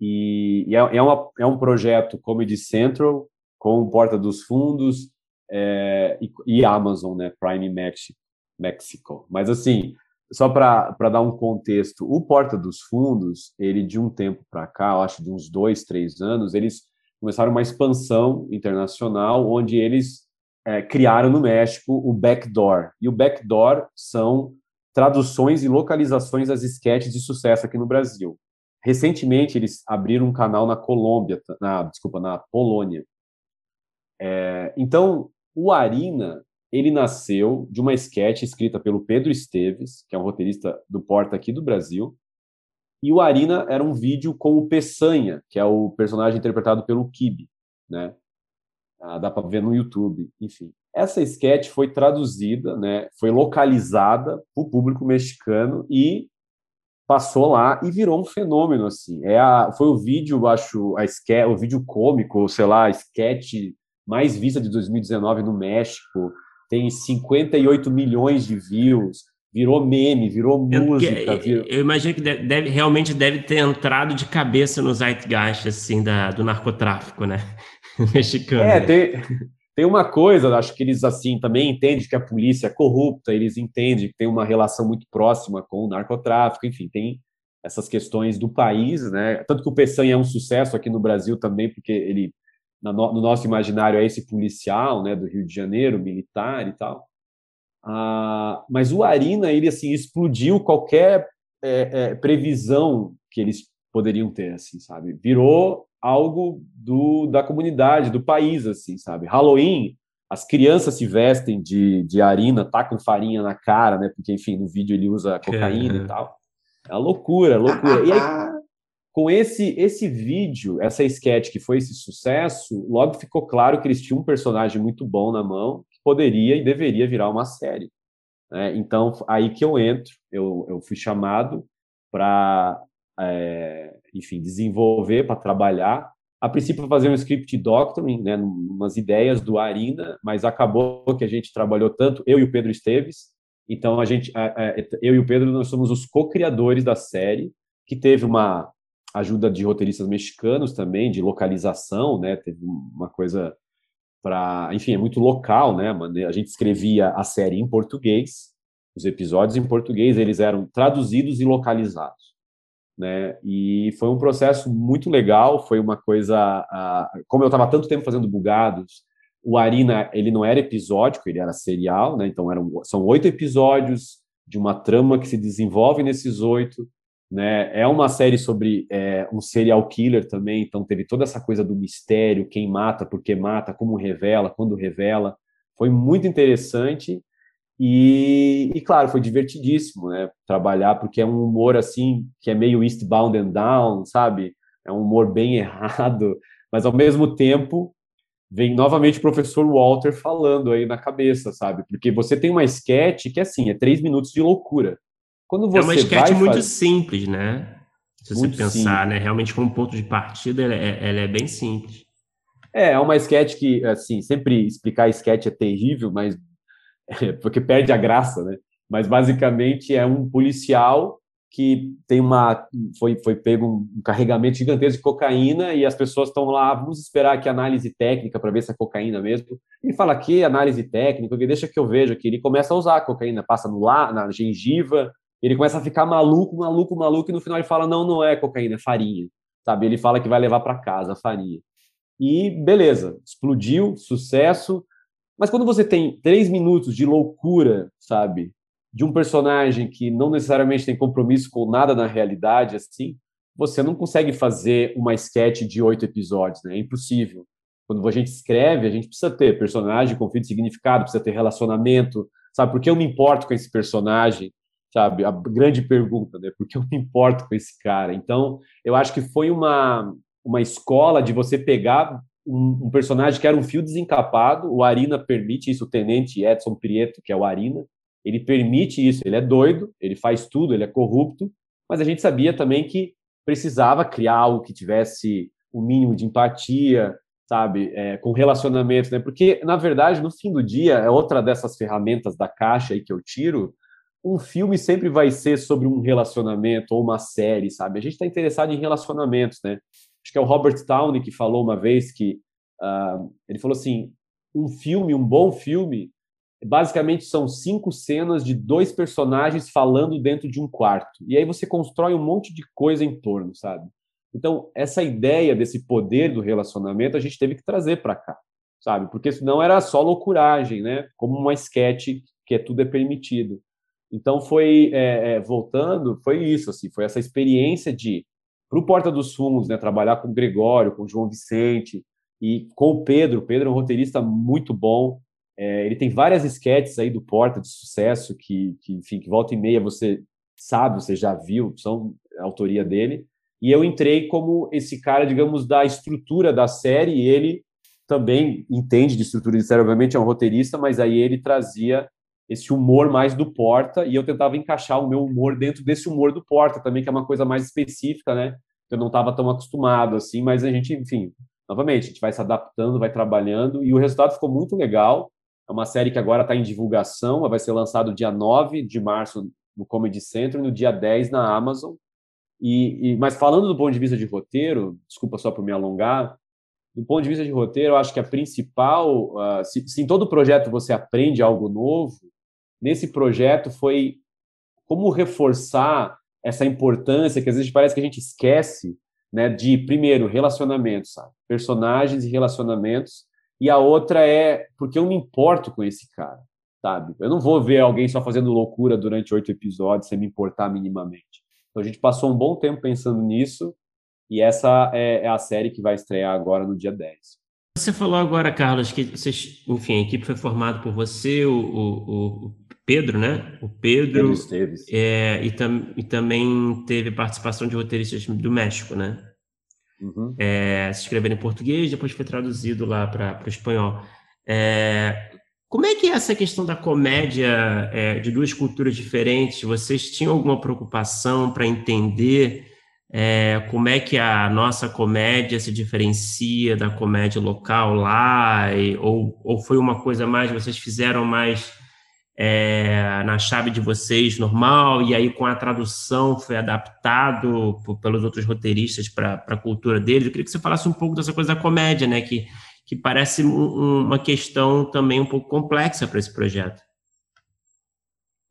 E, e é, é, uma, é um projeto Comedy Central, com Porta dos Fundos é, e, e, Amazon, né, Prime Mexico. Mexico. Mas assim, só para dar um contexto, o Porta dos Fundos, ele de um tempo para cá, acho de uns dois, três anos, eles começaram uma expansão internacional, onde eles é, criaram no México o Backdoor. E o Backdoor são traduções e localizações das esquetes de sucesso aqui no Brasil. Recentemente, eles abriram um canal na Colômbia, na, desculpa, na Polônia. É, então, o Arina, ele nasceu de uma esquete escrita pelo Pedro Esteves, que é um roteirista do Porta aqui do Brasil, e o Arina era um vídeo com o Peçanha, que é o personagem interpretado pelo Kibe, né? Ah, dá para ver no YouTube, enfim. Essa sketch foi traduzida, né? Foi localizada para o público mexicano e passou lá e virou um fenômeno assim. É a, foi o vídeo, acho, a sketch, o vídeo cômico, sei lá, a sketch mais vista de 2019 no México tem 58 milhões de views, virou meme, virou música. Eu, virou... eu imagino que deve, realmente deve ter entrado de cabeça no zeitgeist assim, da, do narcotráfico, né? Mexicano. É, tem, tem uma coisa, acho que eles assim também entendem que a polícia é corrupta, eles entendem que tem uma relação muito próxima com o narcotráfico, enfim, tem essas questões do país, né? Tanto que o Peçanha é um sucesso aqui no Brasil também, porque ele no nosso imaginário é esse policial, né, do Rio de Janeiro, militar e tal. Ah, mas o Arina, ele assim explodiu qualquer é, é, previsão que eles poderiam ter, assim, sabe? Virou algo do, da comunidade, do país, assim, sabe? Halloween, as crianças se vestem de, de Arina, tacam farinha na cara, né? Porque, enfim, no vídeo ele usa cocaína é. e tal. É uma loucura, loucura. E aí, com esse esse vídeo, essa sketch que foi esse sucesso, logo ficou claro que eles tinham um personagem muito bom na mão, que poderia e deveria virar uma série. Né? Então, aí que eu entro, eu, eu fui chamado para, é, enfim, desenvolver, para trabalhar. A princípio, fazer um script doctoring, né, umas ideias do Arina, mas acabou que a gente trabalhou tanto, eu e o Pedro Esteves, então a gente, eu e o Pedro, nós somos os co-criadores da série, que teve uma ajuda de roteiristas mexicanos também, de localização, né? Teve uma coisa para, enfim, é muito local, né? A gente escrevia a série em português, os episódios em português, eles eram traduzidos e localizados, né? E foi um processo muito legal, foi uma coisa, como eu estava tanto tempo fazendo bugados, o Arina, ele não era episódico, ele era serial, né? Então eram são oito episódios de uma trama que se desenvolve nesses oito né? É uma série sobre é, um serial killer também, então teve toda essa coisa do mistério, quem mata, por que mata, como revela, quando revela. Foi muito interessante e, e, claro, foi divertidíssimo, né? Trabalhar, porque é um humor assim, que é meio eastbound and down, sabe? É um humor bem errado, mas ao mesmo tempo vem novamente o professor Walter falando aí na cabeça, sabe? Porque você tem uma sketch que, assim, é três minutos de loucura. Quando você é uma esquete muito fazer... simples, né? Se muito você pensar, simples. né? Realmente como ponto de partida, ela é, ela é bem simples. É, é uma sketch que, assim, sempre explicar sketch é terrível, mas porque perde a graça, né? Mas basicamente é um policial que tem uma foi foi pego um carregamento gigantesco de cocaína e as pessoas estão lá, vamos esperar aqui análise técnica para ver se é cocaína mesmo. Ele fala aqui análise técnica, deixa que eu vejo aqui. Ele começa a usar a cocaína, passa no lá, na gengiva, ele começa a ficar maluco, maluco, maluco e no final ele fala não, não é cocaína, é farinha. Sabe? Ele fala que vai levar para casa a farinha. E beleza, explodiu, sucesso. Mas quando você tem três minutos de loucura, sabe? de um personagem que não necessariamente tem compromisso com nada na realidade, assim, você não consegue fazer uma sketch de oito episódios, né? É impossível. Quando a gente escreve, a gente precisa ter personagem, conflito significado, precisa ter relacionamento, sabe? Por que eu me importo com esse personagem? Sabe? A grande pergunta, né? Por que eu me importo com esse cara? Então, eu acho que foi uma, uma escola de você pegar um, um personagem que era um fio desencapado, o Arina permite isso, o Tenente Edson Prieto, que é o Arina, ele permite isso, ele é doido, ele faz tudo, ele é corrupto, mas a gente sabia também que precisava criar algo que tivesse o um mínimo de empatia, sabe, é, com relacionamento, né? Porque na verdade, no fim do dia, é outra dessas ferramentas da caixa aí que eu tiro. Um filme sempre vai ser sobre um relacionamento ou uma série, sabe? A gente está interessado em relacionamentos, né? Acho que é o Robert Downey que falou uma vez que uh, ele falou assim: um filme, um bom filme, basicamente são cinco cenas de dois personagens falando dentro de um quarto. E aí você constrói um monte de coisa em torno, sabe? Então, essa ideia desse poder do relacionamento a gente teve que trazer para cá, sabe? Porque senão era só loucuragem, né? Como uma sketch que é tudo é permitido. Então, foi, é, é, voltando, foi isso, assim, foi essa experiência de, para o Porta dos Fundos, né, trabalhar com o Gregório, com o João Vicente e com o Pedro. O Pedro é um roteirista muito bom, é, ele tem várias sketches aí do Porta de sucesso que, que, enfim, que volta e meia você sabe, você já viu, são autoria dele. E eu entrei como esse cara, digamos, da estrutura da série, e ele também entende de estrutura de série, obviamente é um roteirista, mas aí ele trazia esse humor mais do Porta, e eu tentava encaixar o meu humor dentro desse humor do Porta também, que é uma coisa mais específica, né? Eu não estava tão acostumado assim, mas a gente, enfim, novamente, a gente vai se adaptando, vai trabalhando, e o resultado ficou muito legal. É uma série que agora está em divulgação, vai ser lançado dia 9 de março no Comedy Central no dia 10 na Amazon. E, e, mas falando do ponto de vista de roteiro, desculpa só por me alongar, do ponto de vista de roteiro, eu acho que a principal, uh, se, se em todo projeto você aprende algo novo, nesse projeto foi como reforçar essa importância que às vezes parece que a gente esquece, né, de primeiro relacionamentos, sabe? personagens e relacionamentos e a outra é porque eu me importo com esse cara, sabe? Eu não vou ver alguém só fazendo loucura durante oito episódios sem me importar minimamente. Então a gente passou um bom tempo pensando nisso e essa é, é a série que vai estrear agora no dia 10. Você falou agora, Carlos, que vocês, enfim, a equipe foi formada por você, o, o, o Pedro, né? O Pedro. Pedro. É, e, tam, e também teve participação de roteiristas do México, né? Uhum. É, se escrever em português, depois foi traduzido lá para o espanhol. É, como é que é essa questão da comédia é, de duas culturas diferentes? Vocês tinham alguma preocupação para entender é, como é que a nossa comédia se diferencia da comédia local lá? E, ou, ou foi uma coisa mais, vocês fizeram mais é, na chave de vocês normal, e aí com a tradução foi adaptado por, pelos outros roteiristas para a cultura deles. Eu queria que você falasse um pouco dessa coisa da comédia, né? Que, que parece um, uma questão também um pouco complexa para esse projeto.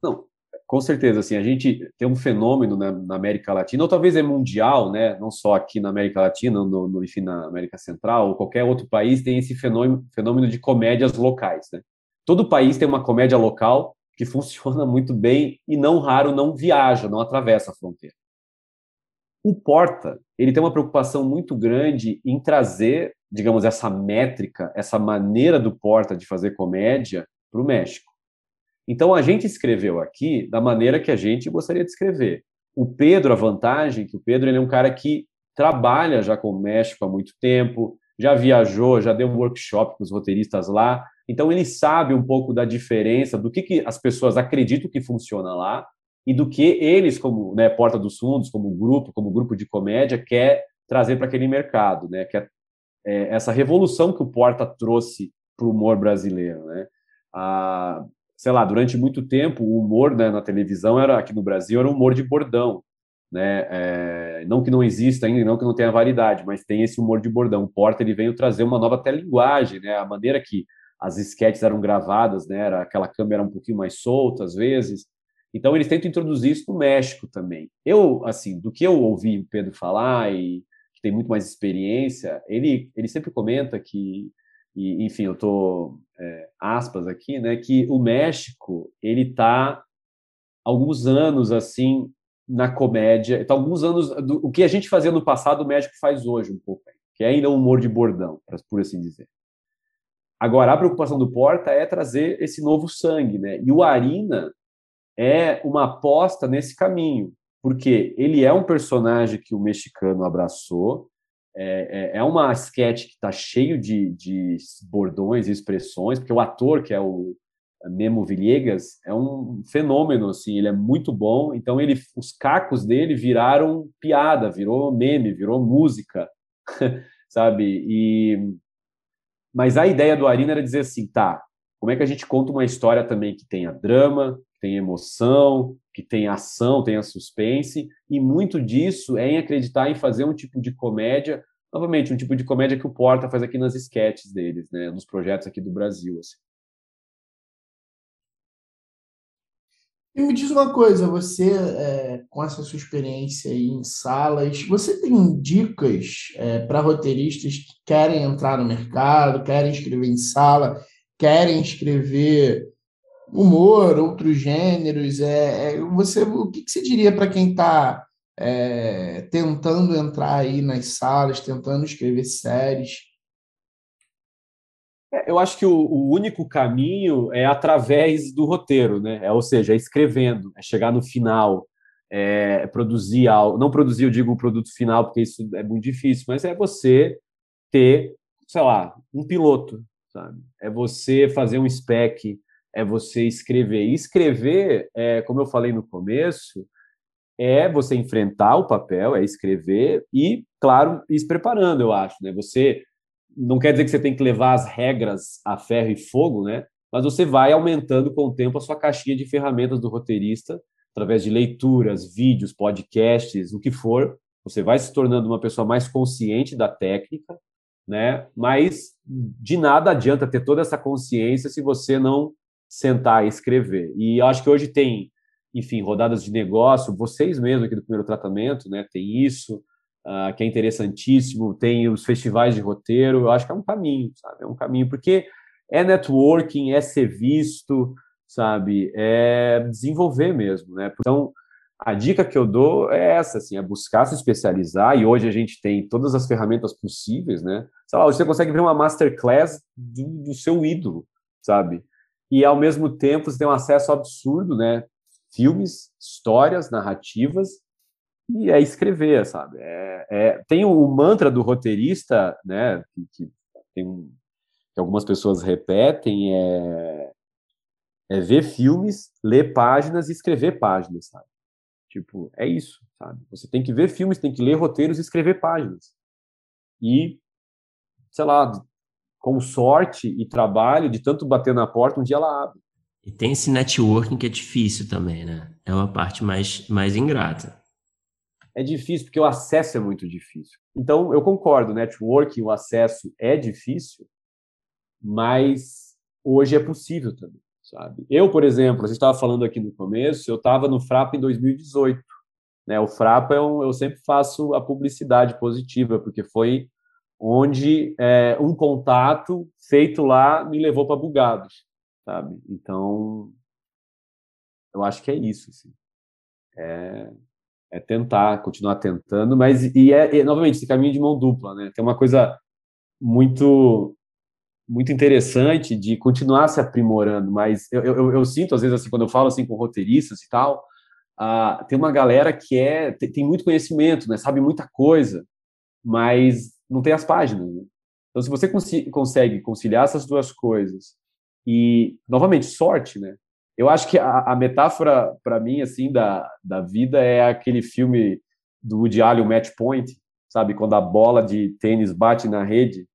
Não, com certeza, assim, a gente tem um fenômeno na, na, América Latina, ou talvez é mundial, né? Não só aqui na América Latina, no, no, enfim, na América Central, ou qualquer outro país tem esse fenômeno, fenômeno de comédias locais, né? Todo país tem uma comédia local que funciona muito bem e não raro não viaja, não atravessa a fronteira. O Porta, ele tem uma preocupação muito grande em trazer, digamos, essa métrica, essa maneira do Porta de fazer comédia para o México. Então a gente escreveu aqui da maneira que a gente gostaria de escrever. O Pedro, a vantagem que o Pedro ele é um cara que trabalha já com o México há muito tempo, já viajou, já deu um workshop com os roteiristas lá, então ele sabe um pouco da diferença do que, que as pessoas acreditam que funciona lá e do que eles, como né, Porta dos Fundos, como grupo, como grupo de comédia, quer trazer para aquele mercado, né? Que é, é, essa revolução que o Porta trouxe para o humor brasileiro, né? sei lá, durante muito tempo o humor né, na televisão era aqui no Brasil era um humor de bordão, né? É, não que não exista ainda, não que não tenha validade, mas tem esse humor de bordão. O Porta ele veio trazer uma nova telelinguagem, né? A maneira que as sketches eram gravadas, né? Era aquela câmera um pouquinho mais solta às vezes. Então eles tentam introduzir isso no México também. Eu, assim, do que eu ouvi o Pedro falar e que tem muito mais experiência, ele ele sempre comenta que e, enfim, eu tô é, aspas aqui, né? Que o México ele está alguns anos assim na comédia, está alguns anos do, o que a gente fazia no passado o México faz hoje um pouco, que é ainda um humor de bordão, por assim dizer. Agora a preocupação do Porta é trazer esse novo sangue, né? E o Arina é uma aposta nesse caminho, porque ele é um personagem que o mexicano abraçou, é, é, é uma sketch que está cheio de, de bordões e expressões, porque o ator, que é o Memo Villegas, é um fenômeno, assim, ele é muito bom, então ele, os cacos dele viraram piada, virou meme, virou música, sabe? E, mas a ideia do Arina era dizer assim, tá, como é que a gente conta uma história também que tenha drama, que tenha emoção, que tenha ação, tenha suspense, e muito disso é em acreditar em fazer um tipo de comédia, novamente, um tipo de comédia que o Porta faz aqui nas sketches deles, né, nos projetos aqui do Brasil, assim. E me diz uma coisa, você, é, com essa sua experiência aí em salas, você tem dicas é, para roteiristas que querem entrar no mercado, querem escrever em sala, querem escrever humor, outros gêneros? É, é você, o que, que você diria para quem está é, tentando entrar aí nas salas, tentando escrever séries? É, eu acho que o, o, único caminho é através do roteiro, né? É, ou seja, é escrevendo, é chegar no final, é produzir algo. Não produzir, eu digo o produto final, porque isso é muito difícil, mas é você ter, sei lá, um piloto, sabe? É você fazer um spec, é você escrever. E escrever, é, como eu falei no começo, é você enfrentar o papel, é escrever e, claro, ir se preparando, eu acho, né? Você não quer dizer que você tem que levar as regras a ferro e fogo, né? Mas você vai aumentando com o tempo a sua caixinha de ferramentas do roteirista, através de leituras, vídeos, podcasts, o que for. Você vai se tornando uma pessoa mais consciente da técnica, né? Mas de nada adianta ter toda essa consciência se você não sentar e escrever. E eu acho que hoje tem, enfim, rodadas de negócio, vocês mesmos aqui do primeiro tratamento, né? Tem isso uh, que é interessantíssimo, tem os festivais de roteiro, eu acho que é um caminho, sabe? É um caminho, porque é networking, é ser visto, sabe? É desenvolver mesmo, né? Então, a dica que eu dou é essa, assim, é buscar se especializar, e hoje a gente tem todas as ferramentas possíveis, né? Sei lá, você consegue ver uma masterclass do, do seu ídolo, sabe? E, ao mesmo tempo, você tem um acesso absurdo, né? Filmes, histórias, narrativas, e é escrever, sabe? É, é, tem o mantra do roteirista, né? Que, que, tem, que algumas pessoas repetem, é, é ver filmes, ler páginas e escrever páginas, sabe? Tipo, é isso, sabe? Você tem que ver filmes, tem que ler roteiros e escrever páginas. E, sei lá, com sorte e trabalho, de tanto bater na porta, um dia ela abre. E tem esse networking que é difícil também, né? É uma parte mais, mais ingrata é difícil, porque o acesso é muito difícil. Então, eu concordo, networking, o acesso é difícil, mas hoje é possível também, sabe? Eu, por exemplo, a gente estava falando aqui no começo, eu estava no Frapa em 2018. Né? O Frapa, é um, eu sempre faço a publicidade positiva, porque foi onde é, um contato feito lá me levou para Bugados, sabe? Então, eu acho que é isso, assim. É, é tentar, continuar tentando, mas e é, e, novamente esse caminho de mão dupla, né? Tem uma coisa muito muito interessante de continuar se aprimorando, mas eu, eu, eu, sinto às vezes assim quando eu falo assim com roteiristas e tal, uh, tem uma galera que é tem, tem, muito conhecimento, né? Sabe muita coisa, mas não tem as páginas. Né? Então se você cons consegue conciliar essas duas coisas e novamente sorte, né? Eu acho que a, a metáfora, para mim, assim, da, da vida é aquele filme do Woody Allen, Match Point, sabe? Quando a bola de tênis bate na rede,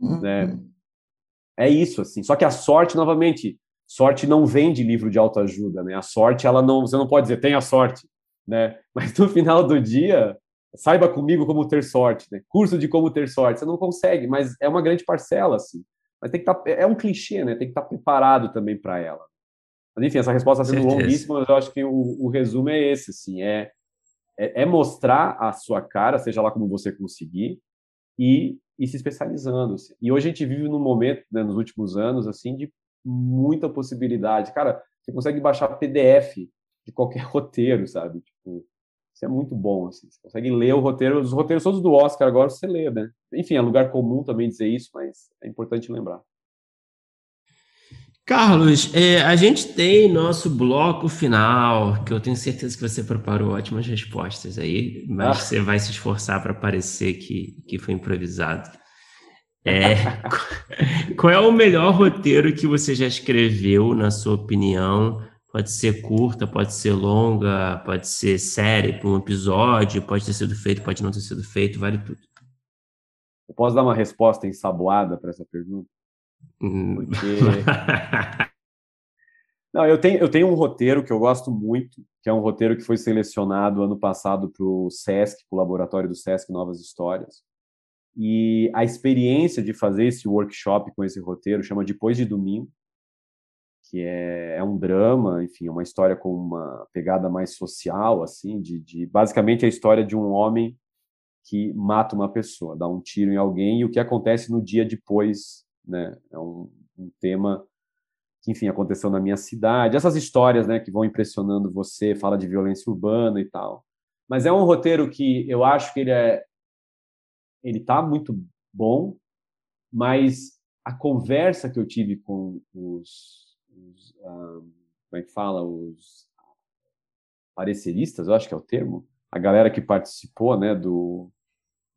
uhum. né? É isso, assim. Só que a sorte, novamente, sorte não vem de livro de autoajuda, né? A sorte, ela não, você não pode dizer, tenha sorte. né? Mas no final do dia, saiba comigo como ter sorte, né? Curso de como ter sorte. Você não consegue, mas é uma grande parcela, assim. Mas tem que estar. Tá, é um clichê, né? Tem que estar tá preparado também para ela. Mas enfim, essa resposta está sendo Certeza. longuíssima, mas eu acho que o, o resumo é esse, assim, é, é, é, mostrar a sua cara, seja lá como você conseguir, e, e se especializando. Assim. E hoje a gente vive num momento, né, nos últimos anos, assim, de muita possibilidade. Cara, você consegue baixar PDF de qualquer roteiro, sabe? Tipo, isso é muito bom, assim. Você consegue ler o roteiro, os roteiros todos do Oscar agora você lê, né? Enfim, é lugar comum também dizer isso, mas é importante lembrar. Carlos, é, a gente tem nosso bloco final, que eu tenho certeza que você preparou ótimas respostas aí, mas ah. você vai se esforçar para parecer que, que foi improvisado. É, qual é o melhor roteiro que você já escreveu, na sua opinião? Pode ser curta, pode ser longa, pode ser série para um episódio, pode ter sido feito, pode não ter sido feito, vale tudo. Eu posso dar uma resposta ensaboada para essa pergunta? Porque... Não, eu tenho, eu tenho um roteiro que eu gosto muito, que é um roteiro que foi selecionado ano passado para o SESC, para o laboratório do SESC Novas Histórias. E a experiência de fazer esse workshop com esse roteiro chama Depois de Domingo, que é, é um drama, enfim, é uma história com uma pegada mais social, assim, de, de basicamente a história de um homem que mata uma pessoa, dá um tiro em alguém e o que acontece no dia depois né? É um, um tema que, enfim, aconteceu na minha cidade. Essas histórias, né, que vão impressionando você, fala de violência urbana e tal. Mas é um roteiro que eu acho que ele é ele tá muito bom, mas a conversa que eu tive com os, os ah, como é que fala, os pareceristas, eu acho que é o termo, a galera que participou, né, do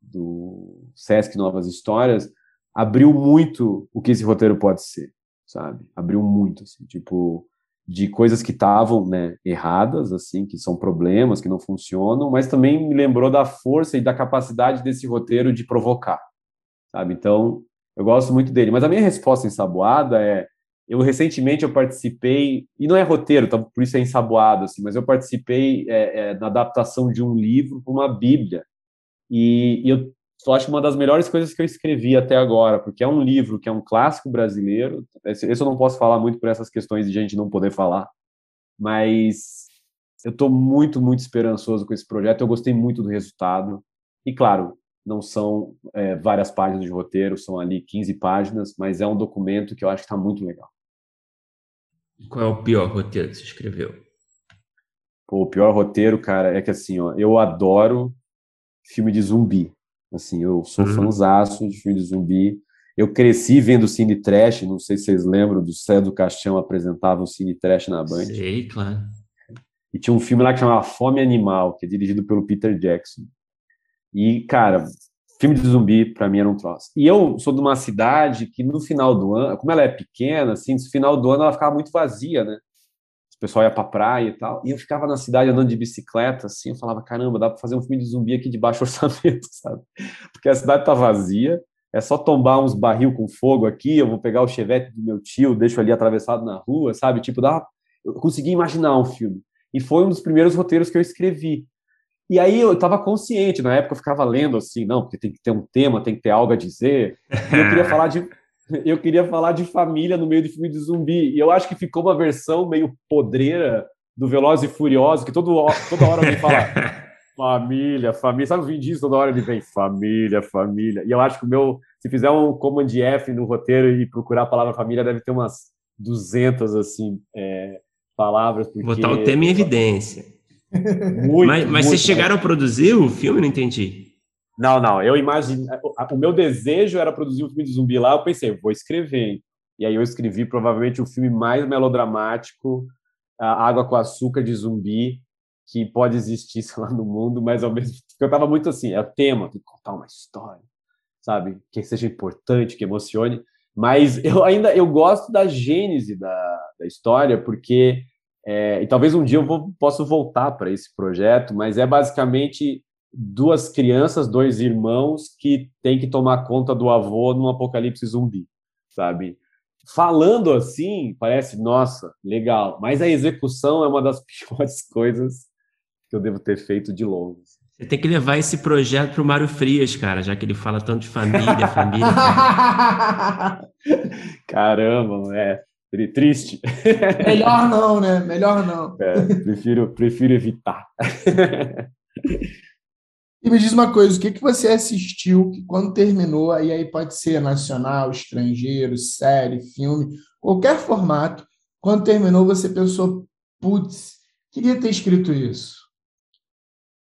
do Sesc Novas Histórias, abriu muito o que esse roteiro pode ser, sabe? Abriu muito, assim, tipo, de coisas que estavam, né, erradas, assim, que são problemas, que não funcionam, mas também me lembrou da força e da capacidade desse roteiro de provocar, sabe? Então, eu gosto muito dele. Mas a minha resposta ensaboada é, eu recentemente eu participei, e não é roteiro, tá, por isso é ensaboado, assim, mas eu participei é, é, na adaptação de um livro para uma Bíblia, e, e eu eu acho uma das melhores coisas que eu escrevi até agora, porque é um livro que é um clássico brasileiro. Esse, esse eu não posso falar muito por essas questões de gente não poder falar, mas eu estou muito, muito esperançoso com esse projeto. Eu gostei muito do resultado. E, claro, não são é, várias páginas de roteiro, são ali 15 páginas, mas é um documento que eu acho que está muito legal. Qual é o pior roteiro que você escreveu? Pô, o pior roteiro, cara, é que assim, ó, eu adoro filme de zumbi. Assim, eu sou uhum. de filme de zumbi. Eu cresci vendo Cine Trash, não sei se vocês lembram do Cé do Caixão apresentava o Cine Trash na Band. Sei, claro. E tinha um filme lá que chamava Fome Animal, que é dirigido pelo Peter Jackson. E, cara, filme de zumbi para mim era um troço. E eu sou de uma cidade que no final do ano, como ela é pequena, assim, no final do ano ela ficava muito vazia, né? O pessoal ia pra praia e tal. E eu ficava na cidade andando de bicicleta, assim, eu falava, caramba, dá pra fazer um filme de zumbi aqui de baixo orçamento, sabe? Porque a cidade tá vazia, é só tombar uns barril com fogo aqui, eu vou pegar o chevette do meu tio, deixo ali atravessado na rua, sabe? Tipo, dá... eu consegui imaginar um filme. E foi um dos primeiros roteiros que eu escrevi. E aí eu estava consciente, na época eu ficava lendo assim, não, porque tem que ter um tema, tem que ter algo a dizer. E eu queria falar de eu queria falar de família no meio de filme de zumbi. E eu acho que ficou uma versão meio podreira do Veloz e Furioso, que todo, toda hora alguém fala família, família. Sabe o Vin Diesel, toda hora ele vem família, família. E eu acho que o meu, se fizer um Command F no roteiro e procurar a palavra família, deve ter umas 200, assim, é, palavras. Porque... Botar o tema em evidência. Muito, mas, mas muito, vocês chegaram a produzir o filme? Não entendi. Não, não, eu imagino. O meu desejo era produzir um filme de zumbi lá, eu pensei, vou escrever. E aí eu escrevi provavelmente o filme mais melodramático, Água com Açúcar de zumbi, que pode existir lá no mundo, mas ao mesmo tempo eu estava muito assim, é o tema, tem que contar uma história, sabe? Que seja importante, que emocione. Mas eu ainda eu gosto da gênese da, da história, porque é, e talvez um dia eu vou, possa voltar para esse projeto, mas é basicamente duas crianças, dois irmãos que têm que tomar conta do avô num apocalipse zumbi, sabe? Falando assim, parece, nossa, legal, mas a execução é uma das piores coisas que eu devo ter feito de longo. Você tem que levar esse projeto para o Mário Frias, cara, já que ele fala tanto de família, família. Caramba, é triste. Melhor não, né? Melhor não. É, prefiro, prefiro evitar. E me diz uma coisa, o que, que você assistiu que quando terminou, aí, aí pode ser nacional, estrangeiro, série, filme, qualquer formato, quando terminou você pensou, putz, queria ter escrito isso.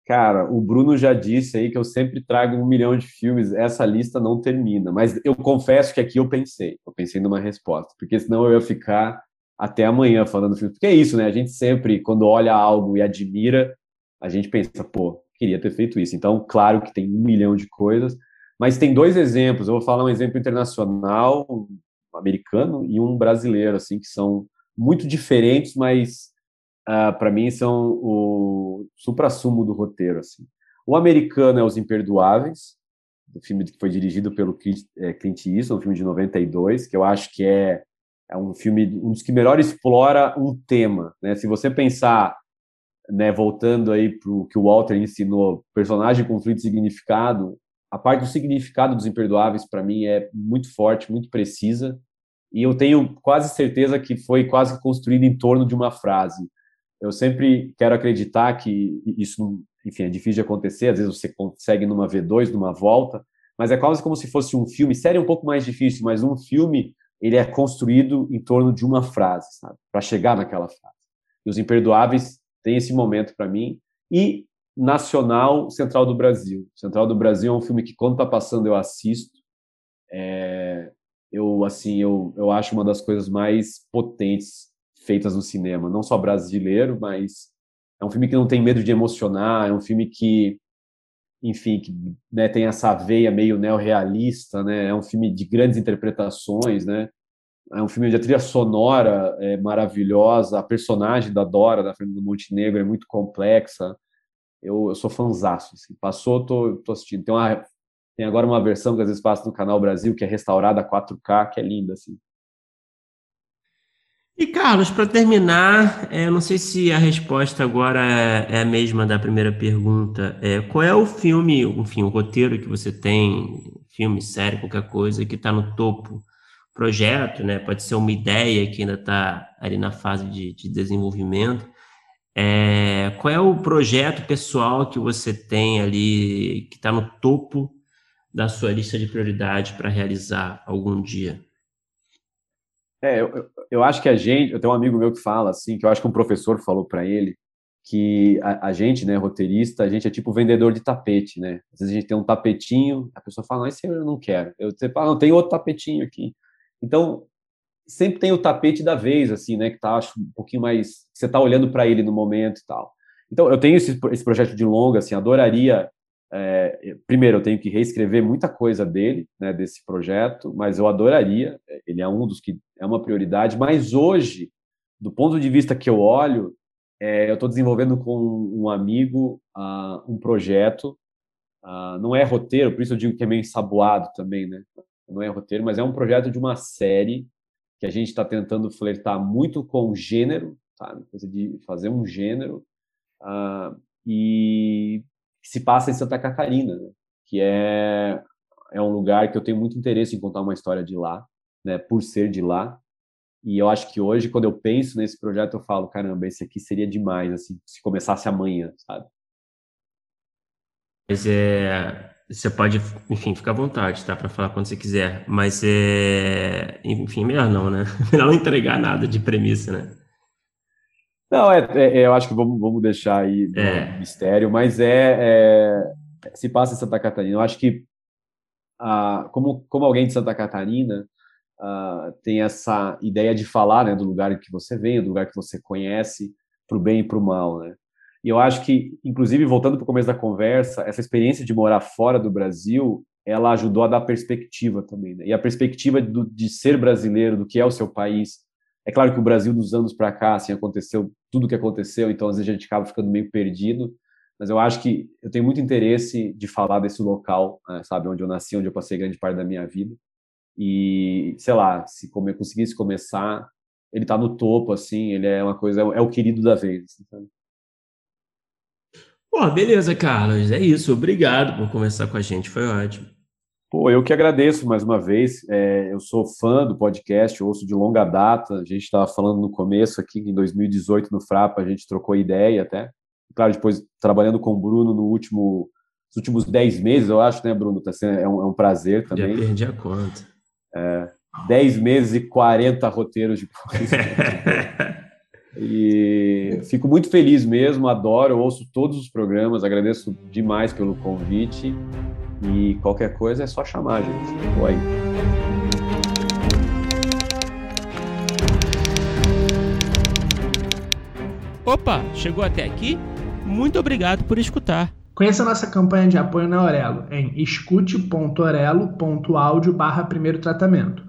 Cara, o Bruno já disse aí que eu sempre trago um milhão de filmes, essa lista não termina, mas eu confesso que aqui eu pensei, eu pensei numa resposta, porque senão eu ia ficar até amanhã falando filme, porque é isso, né, a gente sempre, quando olha algo e admira, a gente pensa, pô, queria ter feito isso. Então, claro que tem um milhão de coisas, mas tem dois exemplos. Eu vou falar um exemplo internacional, um americano e um brasileiro, assim, que são muito diferentes, mas uh, ah, para mim são o supra-sumo do roteiro, assim. O americano é Os Imperdoáveis, o filme que foi dirigido pelo é, Clint Eastwood, um filme de 92, que eu acho que é, é um filme um dos que melhor explora um tema, né? Se você pensar né, voltando aí para o que o Walter ensinou, personagem, conflito significado, a parte do significado dos imperdoáveis para mim é muito forte, muito precisa, e eu tenho quase certeza que foi quase construído em torno de uma frase. Eu sempre quero acreditar que isso, enfim, é difícil de acontecer, às vezes você consegue numa V2, numa volta, mas é quase como se fosse um filme, série é um pouco mais difícil, mas um filme, ele é construído em torno de uma frase, sabe? Para chegar naquela frase. E os imperdoáveis tem esse momento para mim. E Nacional Central do Brasil. Central do Brasil é um filme que quando está passando eu assisto. É, eu assim eu, eu acho uma das coisas mais potentes feitas no cinema, não só brasileiro, mas é um filme que não tem medo de emocionar, é um filme que enfim, que né, tem essa veia meio neorrealista, né? É um filme de grandes interpretações, né? É um filme a trilha sonora é maravilhosa, a personagem da Dora, da Fernanda Montenegro, é muito complexa. Eu, eu sou fanzaço. Assim. Passou, tô, tô assistindo. Tem, uma, tem agora uma versão que às vezes passa no Canal Brasil, que é restaurada a 4K, que é linda. Assim. E Carlos, para terminar, é, não sei se a resposta agora é, é, a mesma da primeira pergunta. É, qual é o filme, enfim, o roteiro que você tem, filme, série, qualquer coisa, que está no topo projeto, né? Pode ser uma ideia que ainda está ali na fase de, de desenvolvimento. É, qual é o projeto pessoal que você tem ali que está no topo da sua lista de prioridade para realizar algum dia? É, eu, eu acho que a gente, eu tenho um amigo meu que fala assim, que eu acho que um professor falou para ele que a, a, gente, né, roteirista, a gente é tipo vendedor de tapete, né? Às vezes a gente tem um tapetinho, a pessoa fala, não, esse eu não quero. Eu você fala, não, tem outro tapetinho aqui. Então, sempre tem o tapete da vez, assim, né? Que tá, acho, um pouquinho mais. Você tá olhando para ele no momento e tal. Então, eu tenho esse, esse projeto de longa, assim, adoraria. É, primeiro, eu tenho que reescrever muita coisa dele, né, desse projeto, mas eu adoraria. Ele é um dos que é uma prioridade. Mas hoje, do ponto de vista que eu olho, é, eu estou desenvolvendo com um amigo uh, um projeto. Uh, não é roteiro, por isso eu digo que é meio ensaboado também, né? Não é roteiro, mas é um projeto de uma série que a gente está tentando flertar muito com gênero, sabe? Coisa de fazer um gênero uh, e se passa em Santa Catarina, né? que é é um lugar que eu tenho muito interesse em contar uma história de lá, né? Por ser de lá. E eu acho que hoje, quando eu penso nesse projeto, eu falo, caramba, esse aqui seria demais, assim, se começasse amanhã, sabe? Mas é, você pode, enfim, ficar à vontade, tá? Para falar quando você quiser. Mas é. Enfim, melhor não, né? Melhor não entregar nada de premissa, né? Não, é, é, é eu acho que vamos, vamos deixar aí é. mistério, mas é, é, Se passa em Santa Catarina. Eu acho que, ah, como, como alguém de Santa Catarina, ah, tem essa ideia de falar né, do lugar que você vem, do lugar que você conhece, para o bem e para o mal, né? E eu acho que, inclusive, voltando para o começo da conversa, essa experiência de morar fora do Brasil, ela ajudou a dar perspectiva também. Né? E a perspectiva do, de ser brasileiro, do que é o seu país. É claro que o Brasil, dos anos para cá, assim, aconteceu tudo o que aconteceu, então às vezes a gente acaba ficando meio perdido. Mas eu acho que eu tenho muito interesse de falar desse local, né, sabe, onde eu nasci, onde eu passei grande parte da minha vida. E, sei lá, se come, conseguisse começar, ele está no topo, assim, ele é uma coisa, é o querido da vez, assim, sabe? Pô, beleza, Carlos. É isso. Obrigado por conversar com a gente. Foi ótimo. Pô, eu que agradeço mais uma vez. É, eu sou fã do podcast, ouço de longa data. A gente estava falando no começo aqui, em 2018, no Frapa, a gente trocou ideia até. Claro, depois trabalhando com o Bruno no último, nos últimos 10 meses, eu acho, né, Bruno? Tá sendo, é, um, é um prazer também. Já perdi a conta. É, 10 meses e 40 roteiros depois. E fico muito feliz mesmo, adoro, ouço todos os programas, agradeço demais pelo convite. E qualquer coisa é só chamar, gente. Tô aí. Opa, chegou até aqui? Muito obrigado por escutar. Conheça nossa campanha de apoio na Orelo em escute.orelo.audio barra primeiro tratamento.